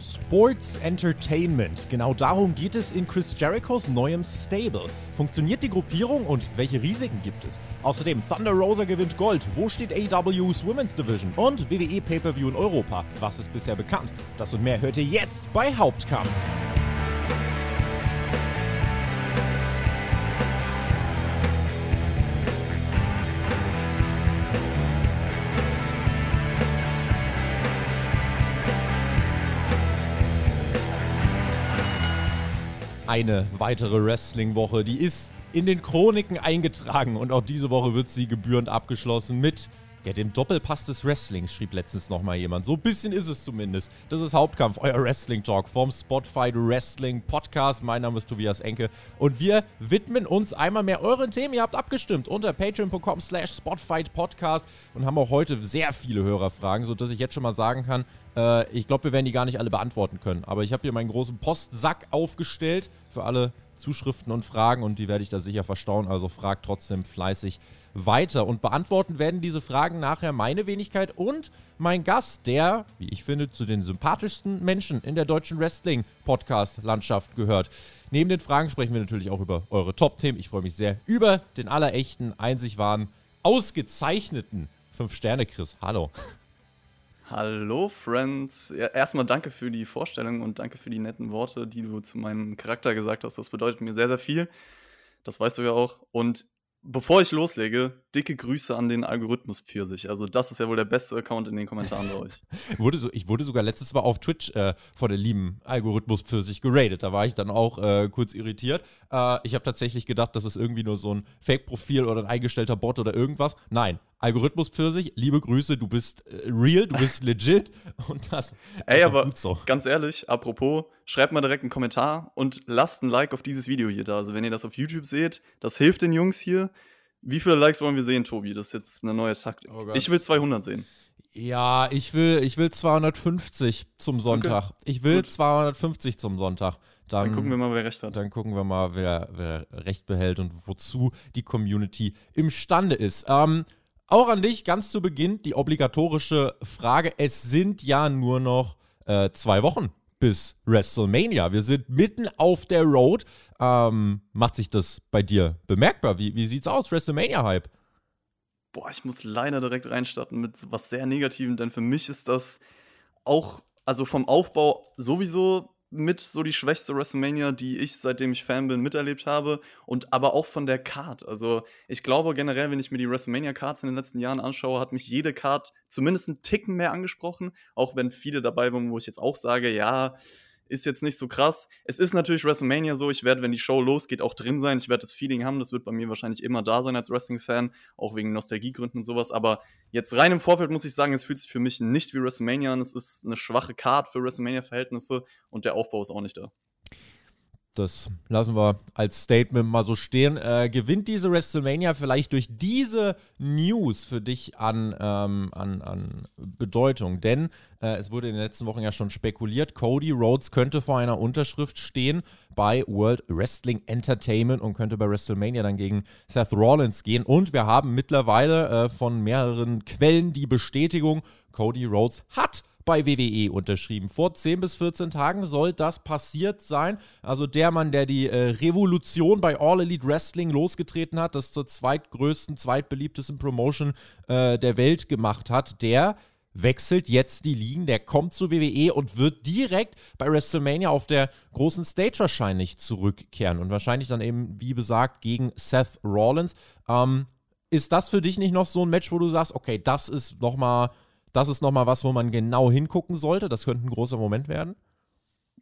Sports Entertainment. Genau darum geht es in Chris Jerichos neuem Stable. Funktioniert die Gruppierung und welche Risiken gibt es? Außerdem Thunder Rosa gewinnt Gold. Wo steht AW's Women's Division? Und WWE Pay-Per-View in Europa. Was ist bisher bekannt? Das und mehr hört ihr jetzt bei Hauptkampf. Eine weitere Wrestling-Woche. Die ist in den Chroniken eingetragen und auch diese Woche wird sie gebührend abgeschlossen mit ja, dem Doppelpass des Wrestlings, schrieb letztens nochmal jemand. So ein bisschen ist es zumindest. Das ist Hauptkampf, euer Wrestling-Talk vom Spotify Wrestling Podcast. Mein Name ist Tobias Enke und wir widmen uns einmal mehr euren Themen. Ihr habt abgestimmt unter patreon.com slash Podcast und haben auch heute sehr viele Hörerfragen, sodass ich jetzt schon mal sagen kann, äh, ich glaube, wir werden die gar nicht alle beantworten können. Aber ich habe hier meinen großen Postsack aufgestellt für alle Zuschriften und Fragen und die werde ich da sicher verstauen. Also fragt trotzdem fleißig weiter. Und beantworten werden diese Fragen nachher meine Wenigkeit und mein Gast, der, wie ich finde, zu den sympathischsten Menschen in der deutschen Wrestling-Podcast-Landschaft gehört. Neben den Fragen sprechen wir natürlich auch über eure Top-Themen. Ich freue mich sehr über den allerechten, einzig wahren, ausgezeichneten 5-Sterne-Chris. Hallo. Hallo, Friends. Ja, erstmal danke für die Vorstellung und danke für die netten Worte, die du zu meinem Charakter gesagt hast. Das bedeutet mir sehr, sehr viel. Das weißt du ja auch. Und bevor ich loslege, dicke Grüße an den Algorithmus für sich. Also, das ist ja wohl der beste Account in den Kommentaren bei euch. ich wurde sogar letztes Mal auf Twitch äh, vor der lieben Algorithmus für sich geradet. Da war ich dann auch äh, kurz irritiert. Äh, ich habe tatsächlich gedacht, das ist irgendwie nur so ein Fake-Profil oder ein eingestellter Bot oder irgendwas. Nein, Algorithmus für sich, liebe Grüße, du bist äh, real, du bist legit und das, Ey, aber gut so. ganz ehrlich, apropos, schreibt mal direkt einen Kommentar und lasst ein Like auf dieses Video hier da. Also wenn ihr das auf YouTube seht, das hilft den Jungs hier. Wie viele Likes wollen wir sehen, Tobi? Das ist jetzt eine neue Taktik. Oh ich will 200 sehen. Ja, ich will, ich will 250 zum Sonntag. Okay. Ich will Gut. 250 zum Sonntag. Dann, dann, gucken wir mal, wer recht hat. Dann gucken wir mal, wer, wer recht behält und wozu die Community imstande ist. Ähm, auch an dich ganz zu Beginn die obligatorische Frage. Es sind ja nur noch äh, zwei Wochen bis WrestleMania. Wir sind mitten auf der Road. Ähm, macht sich das bei dir bemerkbar? Wie, wie sieht's aus, WrestleMania-Hype? Boah, ich muss leider direkt reinstarten mit was sehr Negativem, denn für mich ist das auch, also vom Aufbau sowieso mit so die schwächste WrestleMania, die ich, seitdem ich Fan bin, miterlebt habe. Und aber auch von der Card. Also ich glaube generell, wenn ich mir die WrestleMania-Cards in den letzten Jahren anschaue, hat mich jede Card zumindest einen Ticken mehr angesprochen. Auch wenn viele dabei waren, wo ich jetzt auch sage, ja, ist jetzt nicht so krass. Es ist natürlich WrestleMania so, ich werde, wenn die Show losgeht, auch drin sein. Ich werde das Feeling haben, das wird bei mir wahrscheinlich immer da sein als Wrestling-Fan, auch wegen Nostalgiegründen und sowas. Aber jetzt rein im Vorfeld muss ich sagen, es fühlt sich für mich nicht wie WrestleMania an. Es ist eine schwache Card für WrestleMania-Verhältnisse und der Aufbau ist auch nicht da. Das lassen wir als Statement mal so stehen. Äh, gewinnt diese WrestleMania vielleicht durch diese News für dich an, ähm, an, an Bedeutung? Denn äh, es wurde in den letzten Wochen ja schon spekuliert, Cody Rhodes könnte vor einer Unterschrift stehen bei World Wrestling Entertainment und könnte bei WrestleMania dann gegen Seth Rollins gehen. Und wir haben mittlerweile äh, von mehreren Quellen die Bestätigung, Cody Rhodes hat bei WWE unterschrieben. Vor 10 bis 14 Tagen soll das passiert sein. Also der Mann, der die äh, Revolution bei All Elite Wrestling losgetreten hat, das zur zweitgrößten, zweitbeliebtesten Promotion äh, der Welt gemacht hat, der wechselt jetzt die Ligen, der kommt zu WWE und wird direkt bei WrestleMania auf der großen Stage wahrscheinlich zurückkehren und wahrscheinlich dann eben, wie besagt, gegen Seth Rollins. Ähm, ist das für dich nicht noch so ein Match, wo du sagst, okay, das ist nochmal das ist nochmal was, wo man genau hingucken sollte. Das könnte ein großer Moment werden.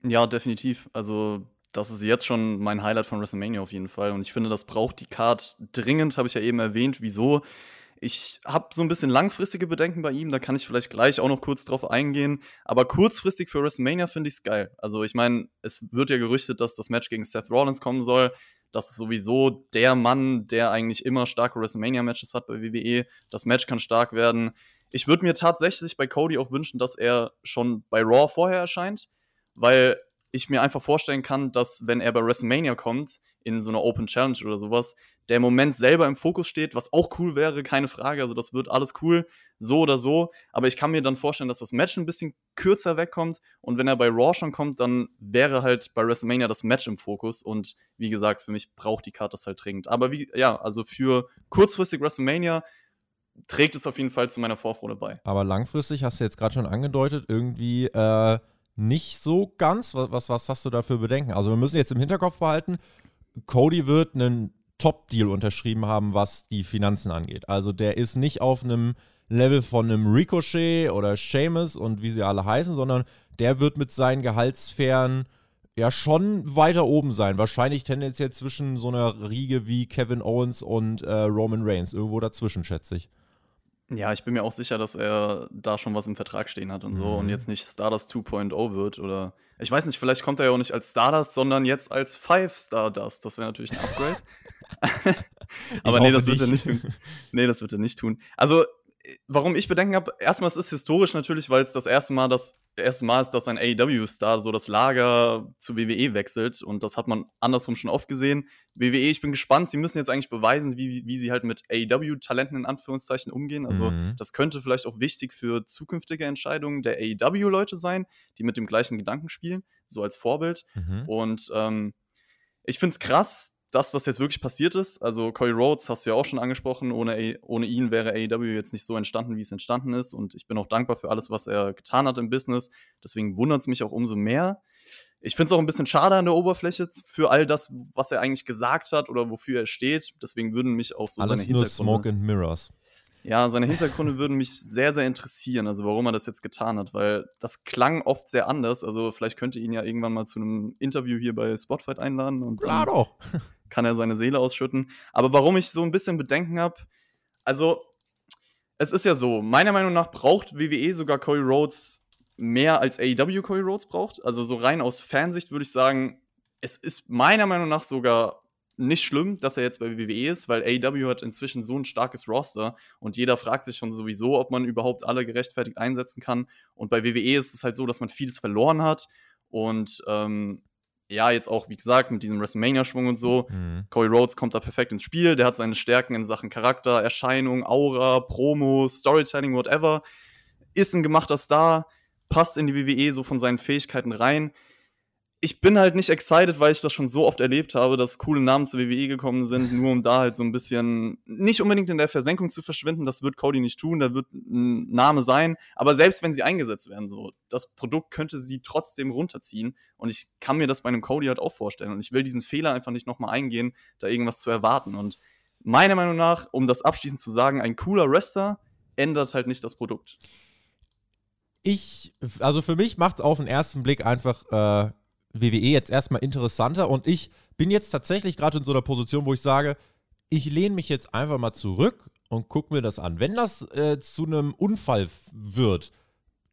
Ja, definitiv. Also, das ist jetzt schon mein Highlight von WrestleMania auf jeden Fall. Und ich finde, das braucht die Card dringend, habe ich ja eben erwähnt. Wieso? Ich habe so ein bisschen langfristige Bedenken bei ihm, da kann ich vielleicht gleich auch noch kurz drauf eingehen. Aber kurzfristig für WrestleMania finde ich es geil. Also, ich meine, es wird ja gerüchtet, dass das Match gegen Seth Rollins kommen soll. Das ist sowieso der Mann, der eigentlich immer starke WrestleMania-Matches hat bei WWE. Das Match kann stark werden. Ich würde mir tatsächlich bei Cody auch wünschen, dass er schon bei Raw vorher erscheint, weil ich mir einfach vorstellen kann, dass wenn er bei WrestleMania kommt, in so einer Open Challenge oder sowas, der Moment selber im Fokus steht, was auch cool wäre, keine Frage. Also das wird alles cool, so oder so. Aber ich kann mir dann vorstellen, dass das Match ein bisschen kürzer wegkommt. Und wenn er bei Raw schon kommt, dann wäre halt bei WrestleMania das Match im Fokus. Und wie gesagt, für mich braucht die Karte das halt dringend. Aber wie, ja, also für kurzfristig WrestleMania trägt es auf jeden Fall zu meiner Vorfreude bei. Aber langfristig hast du jetzt gerade schon angedeutet, irgendwie äh, nicht so ganz. Was, was, hast du da für Bedenken? Also wir müssen jetzt im Hinterkopf behalten, Cody wird einen Top-Deal unterschrieben haben, was die Finanzen angeht. Also der ist nicht auf einem Level von einem Ricochet oder Seamus und wie sie alle heißen, sondern der wird mit seinen Gehaltssphären ja schon weiter oben sein. Wahrscheinlich tendenziell zwischen so einer Riege wie Kevin Owens und äh, Roman Reigns. Irgendwo dazwischen, schätze ich. Ja, ich bin mir auch sicher, dass er da schon was im Vertrag stehen hat und so und mhm. jetzt nicht Stardust 2.0 wird oder ich weiß nicht, vielleicht kommt er ja auch nicht als Stardust, sondern jetzt als Five Stardust. Das wäre natürlich ein Upgrade. Aber nee, das wird er nicht tun. Nee, das wird er nicht tun. Also warum ich Bedenken habe, erstmal es ist historisch natürlich, weil es das erste Mal das erste Mal ist, dass ein AEW-Star so das Lager zu WWE wechselt und das hat man andersrum schon oft gesehen. WWE, ich bin gespannt, sie müssen jetzt eigentlich beweisen, wie, wie sie halt mit AEW-Talenten in Anführungszeichen umgehen. Also mhm. das könnte vielleicht auch wichtig für zukünftige Entscheidungen der AEW-Leute sein, die mit dem gleichen Gedanken spielen, so als Vorbild. Mhm. Und ähm, ich finde es krass, dass das jetzt wirklich passiert ist. Also Cody Rhodes hast du ja auch schon angesprochen. Ohne, A ohne ihn wäre AEW jetzt nicht so entstanden, wie es entstanden ist. Und ich bin auch dankbar für alles, was er getan hat im Business. Deswegen wundert es mich auch umso mehr. Ich finde es auch ein bisschen schade an der Oberfläche für all das, was er eigentlich gesagt hat oder wofür er steht. Deswegen würden mich auch so Alles seine nur Smoke and Mirrors. Ja, seine Hintergründe würden mich sehr, sehr interessieren, also warum er das jetzt getan hat, weil das klang oft sehr anders. Also vielleicht könnte ihn ja irgendwann mal zu einem Interview hier bei Spotfight einladen. Und Klar doch. Kann er seine Seele ausschütten. Aber warum ich so ein bisschen Bedenken habe, also es ist ja so, meiner Meinung nach braucht WWE sogar Cody Rhodes mehr als AEW Cody Rhodes braucht. Also so rein aus Fansicht würde ich sagen, es ist meiner Meinung nach sogar nicht schlimm, dass er jetzt bei WWE ist, weil AEW hat inzwischen so ein starkes Roster und jeder fragt sich schon sowieso, ob man überhaupt alle gerechtfertigt einsetzen kann. Und bei WWE ist es halt so, dass man vieles verloren hat und ähm, ja, jetzt auch, wie gesagt, mit diesem WrestleMania-Schwung und so. Mhm. Cody Rhodes kommt da perfekt ins Spiel. Der hat seine Stärken in Sachen Charakter, Erscheinung, Aura, Promo, Storytelling, whatever. Ist ein gemachter Star, passt in die WWE so von seinen Fähigkeiten rein ich bin halt nicht excited, weil ich das schon so oft erlebt habe, dass coole Namen zur WWE gekommen sind, nur um da halt so ein bisschen nicht unbedingt in der Versenkung zu verschwinden. Das wird Cody nicht tun, da wird ein Name sein. Aber selbst wenn sie eingesetzt werden, so, das Produkt könnte sie trotzdem runterziehen. Und ich kann mir das bei einem Cody halt auch vorstellen. Und ich will diesen Fehler einfach nicht nochmal eingehen, da irgendwas zu erwarten. Und meiner Meinung nach, um das abschließend zu sagen, ein cooler Wrestler ändert halt nicht das Produkt. Ich, also für mich macht es auf den ersten Blick einfach äh, WWE jetzt erstmal interessanter und ich bin jetzt tatsächlich gerade in so einer Position, wo ich sage, ich lehne mich jetzt einfach mal zurück und gucke mir das an. Wenn das äh, zu einem Unfall wird,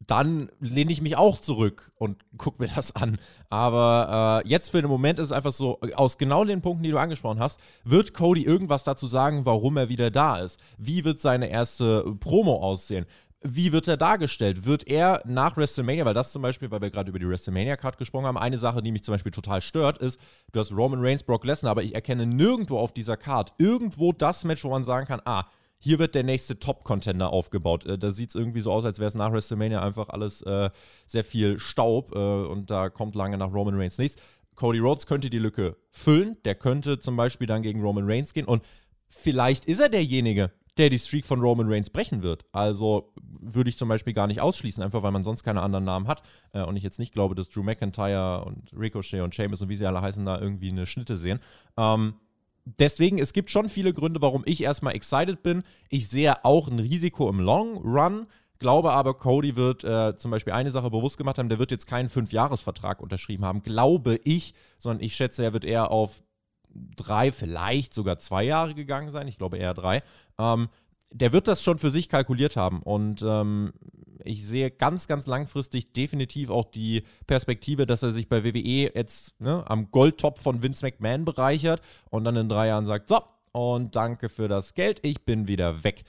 dann lehne ich mich auch zurück und gucke mir das an. Aber äh, jetzt für den Moment ist es einfach so, aus genau den Punkten, die du angesprochen hast, wird Cody irgendwas dazu sagen, warum er wieder da ist? Wie wird seine erste Promo aussehen? Wie wird er dargestellt? Wird er nach WrestleMania, weil das zum Beispiel, weil wir gerade über die WrestleMania-Card gesprochen haben, eine Sache, die mich zum Beispiel total stört, ist, du hast Roman Reigns, Brock Lesnar, aber ich erkenne nirgendwo auf dieser Card irgendwo das Match, wo man sagen kann, ah, hier wird der nächste Top-Contender aufgebaut. Äh, da sieht es irgendwie so aus, als wäre es nach WrestleMania einfach alles äh, sehr viel Staub äh, und da kommt lange nach Roman Reigns nichts. Cody Rhodes könnte die Lücke füllen. Der könnte zum Beispiel dann gegen Roman Reigns gehen und vielleicht ist er derjenige, der die Streak von Roman Reigns brechen wird. Also würde ich zum Beispiel gar nicht ausschließen, einfach weil man sonst keine anderen Namen hat. Äh, und ich jetzt nicht glaube, dass Drew McIntyre und Ricochet und Sheamus und wie sie alle heißen, da irgendwie eine Schnitte sehen. Ähm, deswegen, es gibt schon viele Gründe, warum ich erstmal excited bin. Ich sehe auch ein Risiko im Long Run. Glaube aber, Cody wird äh, zum Beispiel eine Sache bewusst gemacht haben, der wird jetzt keinen Fünfjahresvertrag unterschrieben haben, glaube ich, sondern ich schätze, er wird eher auf drei, vielleicht sogar zwei Jahre gegangen sein. Ich glaube eher drei. Ähm, der wird das schon für sich kalkuliert haben. Und ähm, ich sehe ganz, ganz langfristig definitiv auch die Perspektive, dass er sich bei WWE jetzt ne, am Goldtop von Vince McMahon bereichert und dann in drei Jahren sagt, so, und danke für das Geld, ich bin wieder weg.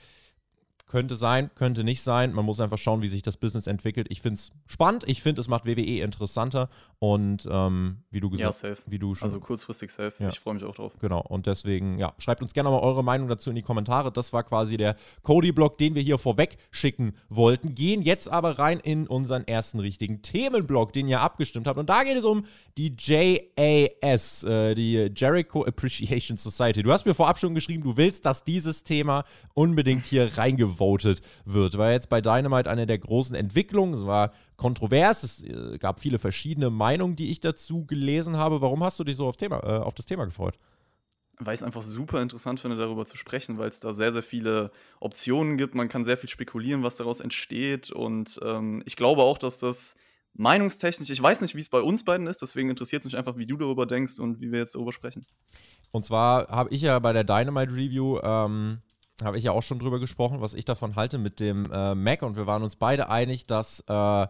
Könnte sein, könnte nicht sein. Man muss einfach schauen, wie sich das Business entwickelt. Ich finde es spannend. Ich finde, es macht WWE interessanter. Und ähm, wie du gesagt hast, ja, wie du schon. Also kurzfristig safe. Ja. Ich freue mich auch drauf. Genau. Und deswegen, ja, schreibt uns gerne mal eure Meinung dazu in die Kommentare. Das war quasi der Cody-Block, den wir hier vorweg schicken wollten. Gehen jetzt aber rein in unseren ersten richtigen Themenblock, den ihr abgestimmt habt. Und da geht es um die JAS, äh, die Jericho Appreciation Society. Du hast mir vorab schon geschrieben, du willst, dass dieses Thema unbedingt hier reingevotet wird. War jetzt bei Dynamite eine der großen Entwicklungen. Es war kontrovers. Es äh, gab viele verschiedene Meinungen, die ich dazu gelesen habe. Warum hast du dich so auf, Thema, äh, auf das Thema gefreut? weil ich es einfach super interessant finde, darüber zu sprechen, weil es da sehr, sehr viele Optionen gibt. Man kann sehr viel spekulieren, was daraus entsteht. Und ähm, ich glaube auch, dass das meinungstechnisch, ich weiß nicht, wie es bei uns beiden ist, deswegen interessiert es mich einfach, wie du darüber denkst und wie wir jetzt darüber sprechen. Und zwar habe ich ja bei der Dynamite Review ähm, habe ich ja auch schon drüber gesprochen, was ich davon halte mit dem äh, Mac und wir waren uns beide einig, dass, äh,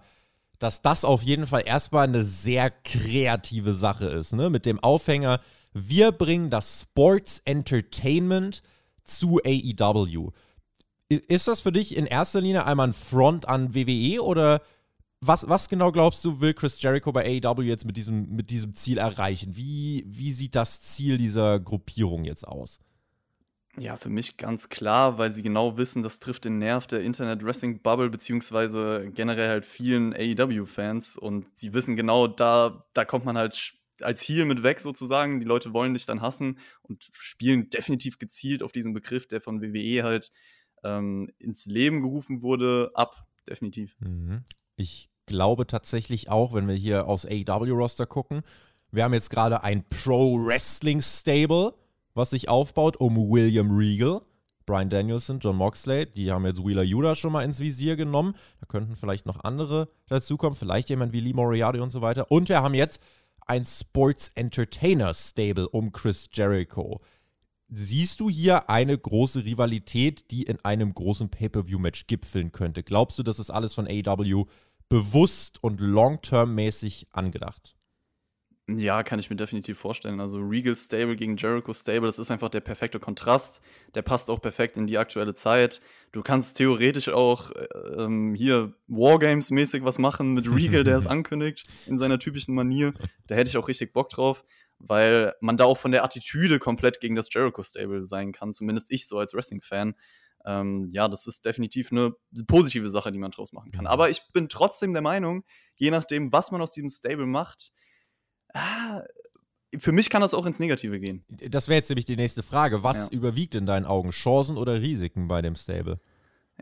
dass das auf jeden Fall erstmal eine sehr kreative Sache ist, ne? Mit dem Aufhänger, wir bringen das Sports Entertainment zu AEW. Ist das für dich in erster Linie einmal ein Front an WWE oder was, was genau glaubst du, will Chris Jericho bei AEW jetzt mit diesem, mit diesem Ziel erreichen? Wie, wie sieht das Ziel dieser Gruppierung jetzt aus? Ja, für mich ganz klar, weil sie genau wissen, das trifft den Nerv der Internet-Wrestling-Bubble, beziehungsweise generell halt vielen AEW-Fans. Und sie wissen genau, da, da kommt man halt als Heel mit weg sozusagen. Die Leute wollen dich dann hassen und spielen definitiv gezielt auf diesen Begriff, der von WWE halt ähm, ins Leben gerufen wurde, ab. Definitiv. Mhm. Ich glaube tatsächlich auch, wenn wir hier aus AEW-Roster gucken, wir haben jetzt gerade ein Pro-Wrestling-Stable was sich aufbaut um William Regal, Brian Danielson, John Moxley. Die haben jetzt Wheeler Yuda schon mal ins Visier genommen. Da könnten vielleicht noch andere dazukommen, vielleicht jemand wie Lee Moriarty und so weiter. Und wir haben jetzt ein Sports Entertainer Stable um Chris Jericho. Siehst du hier eine große Rivalität, die in einem großen Pay-per-view-Match gipfeln könnte? Glaubst du, das ist alles von AW bewusst und long-term-mäßig angedacht? Ja, kann ich mir definitiv vorstellen. Also Regal Stable gegen Jericho Stable, das ist einfach der perfekte Kontrast. Der passt auch perfekt in die aktuelle Zeit. Du kannst theoretisch auch äh, ähm, hier Wargames-mäßig was machen mit Regal, der es ankündigt, in seiner typischen Manier. Da hätte ich auch richtig Bock drauf, weil man da auch von der Attitüde komplett gegen das Jericho Stable sein kann. Zumindest ich so als Wrestling-Fan. Ähm, ja, das ist definitiv eine positive Sache, die man draus machen kann. Mhm. Aber ich bin trotzdem der Meinung, je nachdem, was man aus diesem Stable macht, ah, für mich kann das auch ins Negative gehen. Das wäre jetzt nämlich die nächste Frage. Was ja. überwiegt in deinen Augen? Chancen oder Risiken bei dem Stable?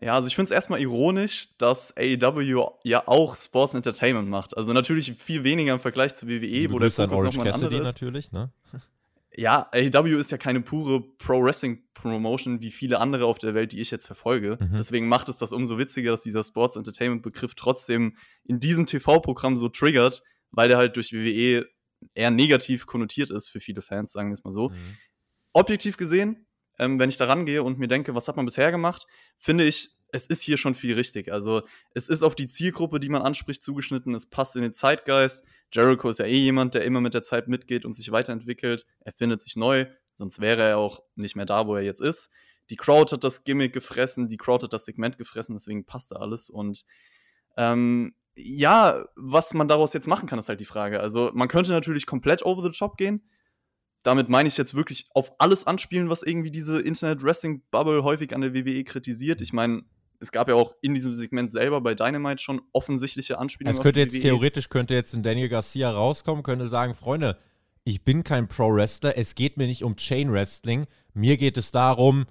Ja, also ich finde es erstmal ironisch, dass AEW ja auch Sports Entertainment macht. Also natürlich viel weniger im Vergleich zu WWE, wo der Fokus nochmal ein anderer ist. natürlich, ne? Ja, AEW ist ja keine pure Pro-Wrestling-Promotion wie viele andere auf der Welt, die ich jetzt verfolge. Mhm. Deswegen macht es das umso witziger, dass dieser Sports Entertainment-Begriff trotzdem in diesem TV-Programm so triggert, weil der halt durch WWE eher negativ konnotiert ist für viele Fans, sagen wir es mal so. Mhm. Objektiv gesehen, ähm, wenn ich da rangehe und mir denke, was hat man bisher gemacht, finde ich, es ist hier schon viel richtig. Also es ist auf die Zielgruppe, die man anspricht, zugeschnitten. Es passt in den Zeitgeist. Jericho ist ja eh jemand, der immer mit der Zeit mitgeht und sich weiterentwickelt. Er findet sich neu, sonst wäre er auch nicht mehr da, wo er jetzt ist. Die Crowd hat das Gimmick gefressen, die Crowd hat das Segment gefressen, deswegen passt da alles. Und ähm, ja, was man daraus jetzt machen kann, ist halt die Frage. Also, man könnte natürlich komplett over the top gehen. Damit meine ich jetzt wirklich auf alles anspielen, was irgendwie diese Internet-Wrestling-Bubble häufig an der WWE kritisiert. Ich meine, es gab ja auch in diesem Segment selber bei Dynamite schon offensichtliche Anspielungen. Es könnte jetzt WWE. theoretisch könnte jetzt ein Daniel Garcia rauskommen, könnte sagen, Freunde, ich bin kein Pro-Wrestler, es geht mir nicht um Chain-Wrestling, mir geht es darum,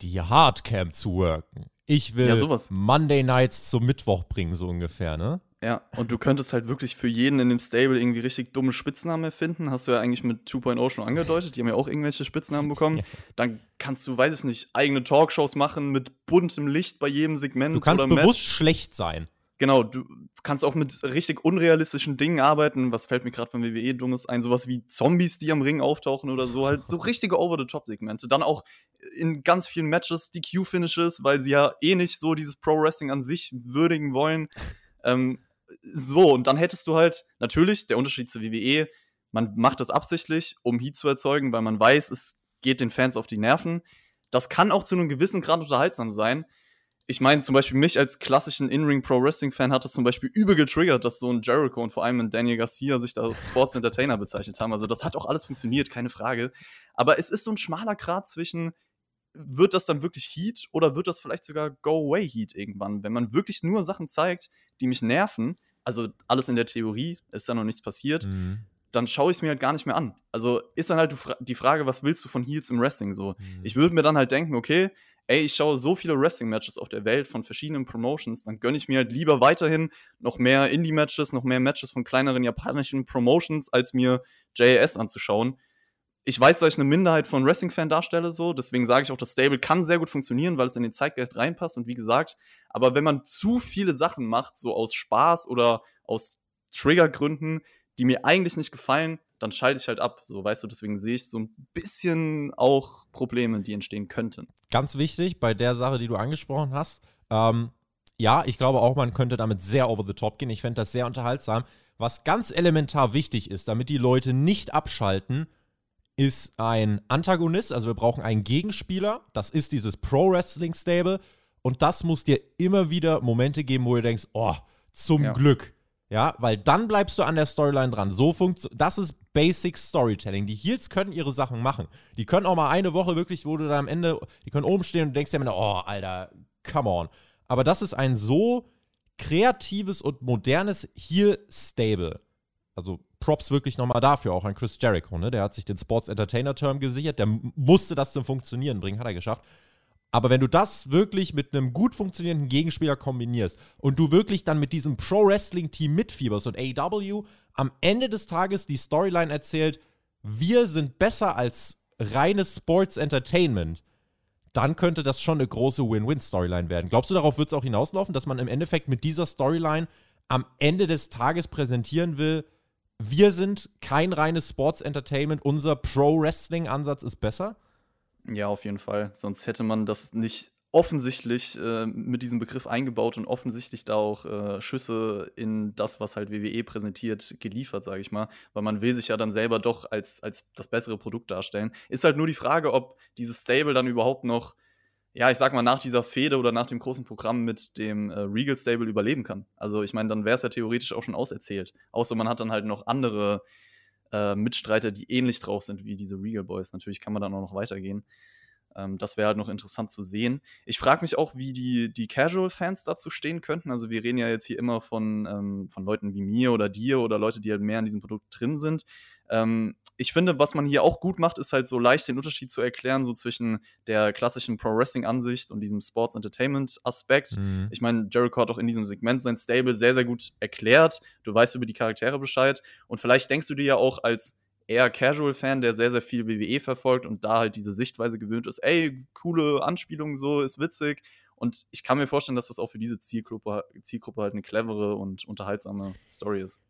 die Hardcam zu worken. Ich will ja, Monday Nights zum Mittwoch bringen, so ungefähr, ne? Ja, und du könntest halt wirklich für jeden in dem Stable irgendwie richtig dumme Spitznamen erfinden. Hast du ja eigentlich mit 2.0 schon angedeutet. Die haben ja auch irgendwelche Spitznamen bekommen. Ja. Dann kannst du, weiß ich nicht, eigene Talkshows machen mit buntem Licht bei jedem Segment. Du kannst bewusst Match. schlecht sein. Genau, du kannst auch mit richtig unrealistischen Dingen arbeiten. Was fällt mir gerade von WWE Dummes ein? Sowas wie Zombies, die am Ring auftauchen oder so. Halt so richtige Over-the-Top-Segmente. Dann auch in ganz vielen Matches die Q-Finishes, weil sie ja eh nicht so dieses Pro-Wrestling an sich würdigen wollen. ähm, so, und dann hättest du halt natürlich der Unterschied zu WWE, man macht das absichtlich, um Heat zu erzeugen, weil man weiß, es geht den Fans auf die Nerven. Das kann auch zu einem gewissen Grad unterhaltsam sein. Ich meine, zum Beispiel mich als klassischen In-Ring Pro Wrestling-Fan hat das zum Beispiel übel getriggert, dass so ein Jericho und vor allem ein Daniel Garcia sich da als Sports Entertainer bezeichnet haben. Also das hat auch alles funktioniert, keine Frage. Aber es ist so ein schmaler Grad zwischen, wird das dann wirklich Heat oder wird das vielleicht sogar Go-Away-Heat irgendwann, wenn man wirklich nur Sachen zeigt, die mich nerven, also alles in der Theorie, ist ja noch nichts passiert, mhm. dann schaue ich es mir halt gar nicht mehr an. Also ist dann halt die Frage, was willst du von Heels im Wrestling so? Mhm. Ich würde mir dann halt denken, okay, ey, ich schaue so viele Wrestling-Matches auf der Welt von verschiedenen Promotions, dann gönne ich mir halt lieber weiterhin noch mehr Indie-Matches, noch mehr Matches von kleineren japanischen Promotions, als mir JAS anzuschauen. Ich weiß, dass ich eine Minderheit von Wrestling-Fan darstelle, so, deswegen sage ich auch, das Stable kann sehr gut funktionieren, weil es in den Zeitgeist reinpasst und wie gesagt, aber wenn man zu viele Sachen macht, so aus Spaß oder aus Triggergründen, die mir eigentlich nicht gefallen, dann schalte ich halt ab. So, weißt du, deswegen sehe ich so ein bisschen auch Probleme, die entstehen könnten. Ganz wichtig bei der Sache, die du angesprochen hast. Ähm, ja, ich glaube auch, man könnte damit sehr over the top gehen. Ich fände das sehr unterhaltsam. Was ganz elementar wichtig ist, damit die Leute nicht abschalten, ist ein Antagonist. Also wir brauchen einen Gegenspieler. Das ist dieses Pro Wrestling Stable. Und das muss dir immer wieder Momente geben, wo du denkst, oh, zum ja. Glück. Ja, weil dann bleibst du an der Storyline dran. So funktioniert, das ist Basic Storytelling. Die Heels können ihre Sachen machen. Die können auch mal eine Woche wirklich, wo du da am Ende, die können oben stehen und denkst dir immer, oh, Alter, come on. Aber das ist ein so kreatives und modernes Heel-Stable. Also Props wirklich nochmal dafür, auch an Chris Jericho, ne? Der hat sich den Sports Entertainer Term gesichert, der musste das zum Funktionieren bringen, hat er geschafft. Aber wenn du das wirklich mit einem gut funktionierenden Gegenspieler kombinierst und du wirklich dann mit diesem Pro-Wrestling-Team mitfieberst und AEW am Ende des Tages die Storyline erzählt, wir sind besser als reines Sports Entertainment, dann könnte das schon eine große Win-Win-Storyline werden. Glaubst du, darauf wird es auch hinauslaufen, dass man im Endeffekt mit dieser Storyline am Ende des Tages präsentieren will, wir sind kein reines Sports Entertainment, unser Pro-Wrestling-Ansatz ist besser? Ja, auf jeden Fall. Sonst hätte man das nicht offensichtlich äh, mit diesem Begriff eingebaut und offensichtlich da auch äh, Schüsse in das, was halt WWE präsentiert, geliefert, sage ich mal. Weil man will sich ja dann selber doch als, als das bessere Produkt darstellen. Ist halt nur die Frage, ob dieses Stable dann überhaupt noch, ja, ich sag mal, nach dieser Fehde oder nach dem großen Programm mit dem äh, Regal Stable überleben kann. Also ich meine, dann wäre es ja theoretisch auch schon auserzählt. Außer man hat dann halt noch andere äh, Mitstreiter, die ähnlich drauf sind wie diese Regal Boys. Natürlich kann man dann auch noch weitergehen. Ähm, das wäre halt noch interessant zu sehen. Ich frage mich auch, wie die, die Casual-Fans dazu stehen könnten. Also wir reden ja jetzt hier immer von, ähm, von Leuten wie mir oder dir oder Leute, die halt mehr in diesem Produkt drin sind. Ähm, ich finde, was man hier auch gut macht, ist halt so leicht den Unterschied zu erklären, so zwischen der klassischen Pro-Wrestling-Ansicht und diesem Sports-Entertainment-Aspekt. Mhm. Ich meine, Jericho hat auch in diesem Segment sein Stable sehr, sehr gut erklärt. Du weißt über die Charaktere Bescheid. Und vielleicht denkst du dir ja auch als eher Casual-Fan, der sehr, sehr viel WWE verfolgt und da halt diese Sichtweise gewöhnt ist, ey, coole Anspielung, so, ist witzig. Und ich kann mir vorstellen, dass das auch für diese Zielgruppe, Zielgruppe halt eine clevere und unterhaltsame Story ist.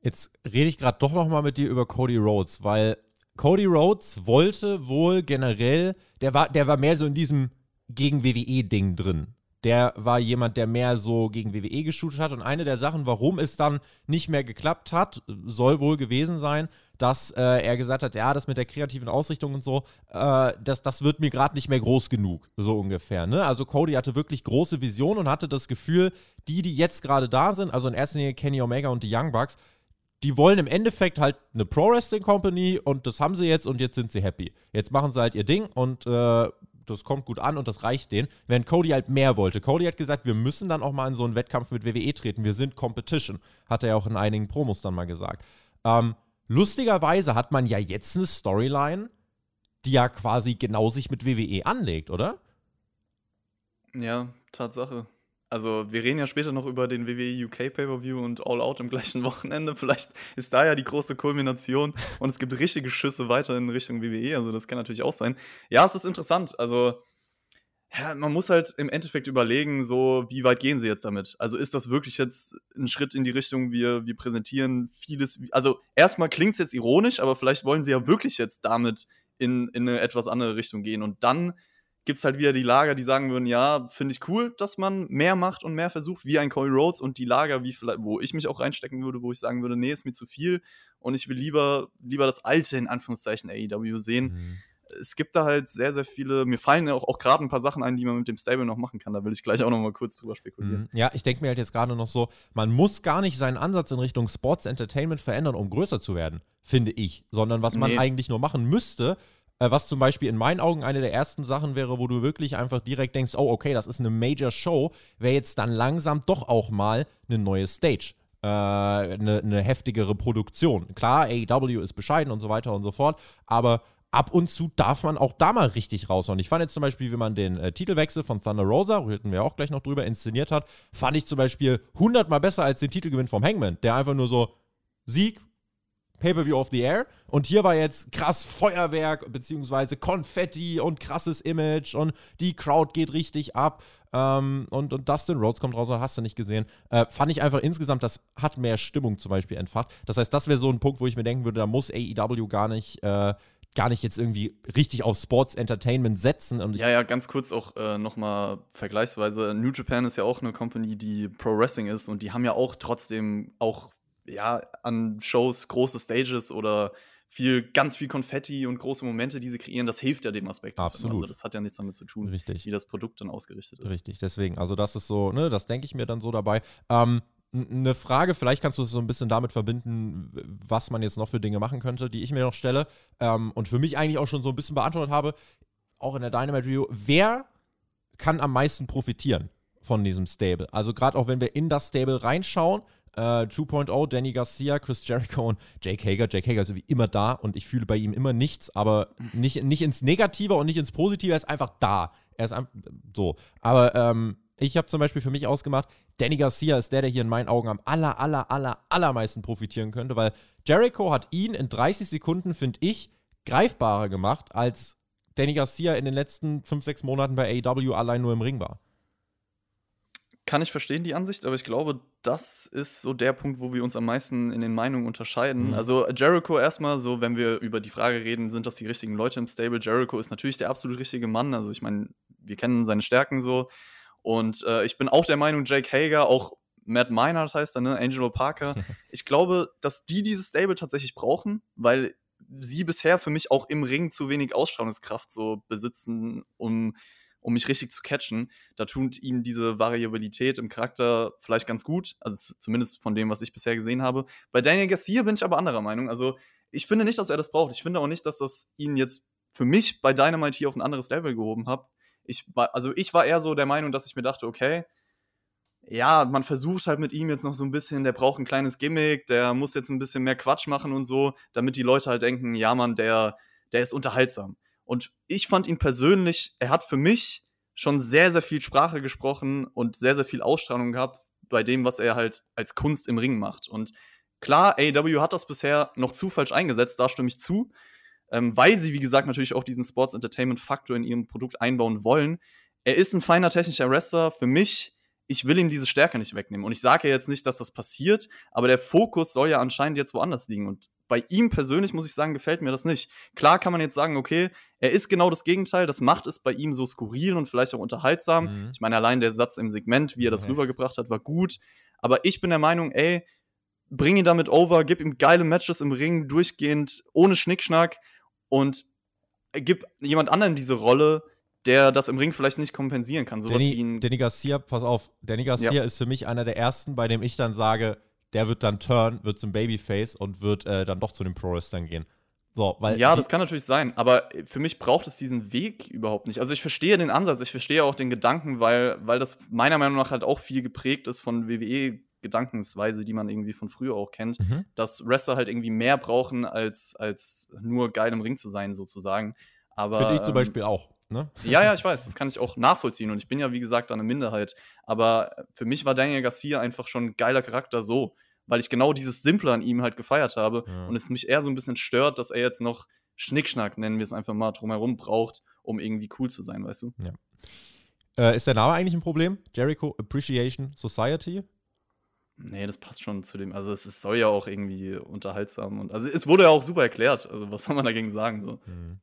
Jetzt rede ich gerade doch noch mal mit dir über Cody Rhodes, weil Cody Rhodes wollte wohl generell, der war, der war mehr so in diesem gegen WWE-Ding drin. Der war jemand, der mehr so gegen WWE geshootet hat. Und eine der Sachen, warum es dann nicht mehr geklappt hat, soll wohl gewesen sein, dass äh, er gesagt hat, ja, das mit der kreativen Ausrichtung und so, äh, das, das wird mir gerade nicht mehr groß genug, so ungefähr. Ne? Also Cody hatte wirklich große Visionen und hatte das Gefühl, die, die jetzt gerade da sind, also in erster Linie Kenny Omega und die Young Bucks, die wollen im Endeffekt halt eine Pro Wrestling Company und das haben sie jetzt und jetzt sind sie happy. Jetzt machen sie halt ihr Ding und äh, das kommt gut an und das reicht denen. Während Cody halt mehr wollte. Cody hat gesagt, wir müssen dann auch mal in so einen Wettkampf mit WWE treten. Wir sind Competition. Hat er ja auch in einigen Promos dann mal gesagt. Ähm, lustigerweise hat man ja jetzt eine Storyline, die ja quasi genau sich mit WWE anlegt, oder? Ja, Tatsache. Also, wir reden ja später noch über den WWE UK Pay-Per-View und All Out im gleichen Wochenende. Vielleicht ist da ja die große Kulmination und es gibt richtige Schüsse weiter in Richtung WWE. Also, das kann natürlich auch sein. Ja, es ist interessant. Also, ja, man muss halt im Endeffekt überlegen, so, wie weit gehen sie jetzt damit? Also, ist das wirklich jetzt ein Schritt in die Richtung, wir, wir präsentieren vieles. Also, erstmal klingt es jetzt ironisch, aber vielleicht wollen sie ja wirklich jetzt damit in, in eine etwas andere Richtung gehen. Und dann gibt es halt wieder die Lager, die sagen würden, ja, finde ich cool, dass man mehr macht und mehr versucht, wie ein Cody Rhodes und die Lager, wie vielleicht, wo ich mich auch reinstecken würde, wo ich sagen würde, nee, ist mir zu viel und ich will lieber, lieber das alte, in Anführungszeichen, AEW sehen. Mhm. es gibt da halt sehr, sehr viele, mir fallen ja auch, auch gerade ein paar Sachen ein, die man mit dem Stable noch machen kann. Da will ich gleich auch noch mal kurz drüber spekulieren. Mhm. Ja, ich denke mir halt jetzt gerade noch so, man muss gar nicht seinen Ansatz in Richtung Sports Entertainment verändern, um größer zu werden, finde ich. Sondern was man Nee. eigentlich nur machen müsste, was zum Beispiel in meinen Augen eine der ersten Sachen wäre, wo du wirklich einfach direkt denkst, oh, okay, das ist eine Major Show, wäre jetzt dann langsam doch auch mal eine neue Stage. Äh, eine, eine heftigere Produktion. Klar, AEW ist bescheiden und so weiter und so fort, aber ab und zu darf man auch da mal richtig raus. Und ich fand jetzt zum Beispiel, wie man den äh, Titelwechsel von Thunder Rosa, reden wir auch gleich noch drüber, inszeniert hat, fand ich zum Beispiel hundertmal besser als den Titelgewinn vom Hangman, der einfach nur so Sieg, Pay-Per-View of the Air. Und hier war jetzt krass Feuerwerk, beziehungsweise Konfetti und krasses Image und die Crowd geht richtig ab. Ähm, und, und Dustin Rhodes kommt raus, hast du nicht gesehen. Äh, fand ich einfach insgesamt, das hat mehr Stimmung zum Beispiel entfacht. Das heißt, das wäre so ein Punkt, wo ich mir denken würde, da muss AEW gar nicht, äh, gar nicht jetzt irgendwie richtig auf Sports Entertainment setzen. Und Ja, ja, ganz kurz auch äh, nochmal vergleichsweise. New Japan ist ja auch eine Company, die Pro Wrestling ist und die haben ja auch trotzdem auch ja, an Shows große Stages oder viel, ganz viel Konfetti und große Momente, die sie kreieren. Das hilft ja dem Aspekt. davon. Absolut. Also das hat ja nichts damit zu tun, Richtig. wie das Produkt dann ausgerichtet ist. Richtig, deswegen. Also, das ist so, ne, das denke ich mir dann so dabei. Ähm, eine Frage, vielleicht kannst du es so ein bisschen damit verbinden, was man jetzt noch für Dinge machen könnte, die ich mir noch stelle ähm, und für mich eigentlich auch schon so ein bisschen beantwortet habe, auch in der Dynamite Review. Wer kann am meisten profitieren von diesem Stable? Also, gerade auch wenn wir in das Stable reinschauen, äh, 2.0, Danny Garcia, Chris Jericho und Jake Hager. Jake Hager ist irgendwie immer da und ich fühle bei ihm immer nichts, aber nicht, nicht ins Negative und nicht ins Positive, er ist einfach da. Er ist einfach so. Aber ähm, ich habe zum Beispiel für mich ausgemacht, Danny Garcia ist der, der hier in meinen Augen am aller, aller, aller, allermeisten profitieren könnte, weil Jericho hat ihn in 30 Sekunden, finde ich, greifbarer gemacht, als Danny Garcia in den letzten 5, 6 Monaten bei AEW allein nur im Ring war. Kann ich verstehen, die Ansicht, aber ich glaube, das ist so der Punkt, wo wir uns am meisten in den Meinungen unterscheiden. Mhm. Also Jericho erstmal, so wenn wir über die Frage reden, sind das die richtigen Leute im Stable? Jericho ist natürlich der absolut richtige Mann. Also ich meine, wir kennen seine Stärken so. Und äh, ich bin auch der Meinung, Jake Hager, auch Matt Meinhardt heißt er, ne? Angelo Parker. ich glaube, dass die dieses Stable tatsächlich brauchen, weil sie bisher für mich auch im Ring zu wenig Ausstrahlungskraft so besitzen, um, um mich richtig zu catchen. Da tut ihnen diese Variabilität im Charakter vielleicht ganz gut, also zu, zumindest von dem, was ich bisher gesehen habe. Bei Daniel Garcia bin ich aber anderer Meinung. Also ich finde nicht, dass er das braucht. Ich finde auch nicht, dass das ihn jetzt für mich bei Dynamite hier auf ein anderes Level gehoben hat. Ich war, also ich war eher so der Meinung, dass ich mir dachte, okay, ja, man versucht halt mit ihm jetzt noch so ein bisschen, der braucht ein kleines Gimmick, der muss jetzt ein bisschen mehr Quatsch machen und so, damit die Leute halt denken, ja, Mann, der, der ist unterhaltsam. Und ich fand ihn persönlich, er hat für mich schon sehr, sehr viel Sprache gesprochen und sehr, sehr viel Ausstrahlung gehabt bei dem, was er halt als Kunst im Ring macht. Und klar, AEW hat das bisher noch zu falsch eingesetzt, da stimme ich zu, ähm, weil sie, wie gesagt, natürlich auch diesen Sports Entertainment Faktor in ihrem Produkt einbauen wollen. Er ist ein feiner technischer Wrestler. Für mich ich will ihm diese Stärke nicht wegnehmen. Und ich sage ja jetzt nicht, dass das passiert, aber der Fokus soll ja anscheinend jetzt woanders liegen. Und bei ihm persönlich muss ich sagen, gefällt mir das nicht. Klar kann man jetzt sagen, okay, er ist genau das Gegenteil, das macht es bei ihm so skurril und vielleicht auch unterhaltsam. Mhm. Ich meine, allein der Satz im Segment, wie er das Ja. rübergebracht hat, war gut. Aber ich bin der Meinung, ey, bring ihn damit over, gib ihm geile Matches im Ring, durchgehend, ohne Schnickschnack und gib jemand anderen diese Rolle, der das im Ring vielleicht nicht kompensieren kann. Sowas wie Danny, ein Danny Garcia, pass auf, Danny Garcia Ja. ist für mich einer der ersten, bei dem ich dann sage, der wird dann turn, wird zum Babyface und wird äh, dann doch zu den Pro-Wrestlern gehen. So, weil Ja, das kann natürlich sein, aber für mich braucht es diesen Weg überhaupt nicht. Also ich verstehe den Ansatz, ich verstehe auch den Gedanken, weil, weil das meiner Meinung nach halt auch viel geprägt ist von WWE-Gedankensweise, die man irgendwie von früher auch kennt, Mhm. dass Wrestler halt irgendwie mehr brauchen, als, als nur geil im Ring zu sein, sozusagen. Aber, Finde ich zum ähm, Beispiel auch. Ne? Ja, ja, ich weiß, das kann ich auch nachvollziehen und ich bin ja, wie gesagt, eine Minderheit. Aber für mich war Daniel Garcia einfach schon ein geiler Charakter so, weil ich genau dieses Simple an ihm halt gefeiert habe Ja. und es mich eher so ein bisschen stört, dass er jetzt noch Schnickschnack, nennen wir es einfach mal, drumherum braucht, um irgendwie cool zu sein, weißt du? Äh, ist der Name eigentlich ein Problem? Jericho Appreciation Society? Nee, das passt schon zu dem. Also, es ist, soll ja auch irgendwie unterhaltsam und. Also, es wurde ja auch super erklärt. Also, was soll man dagegen sagen? So. Hm.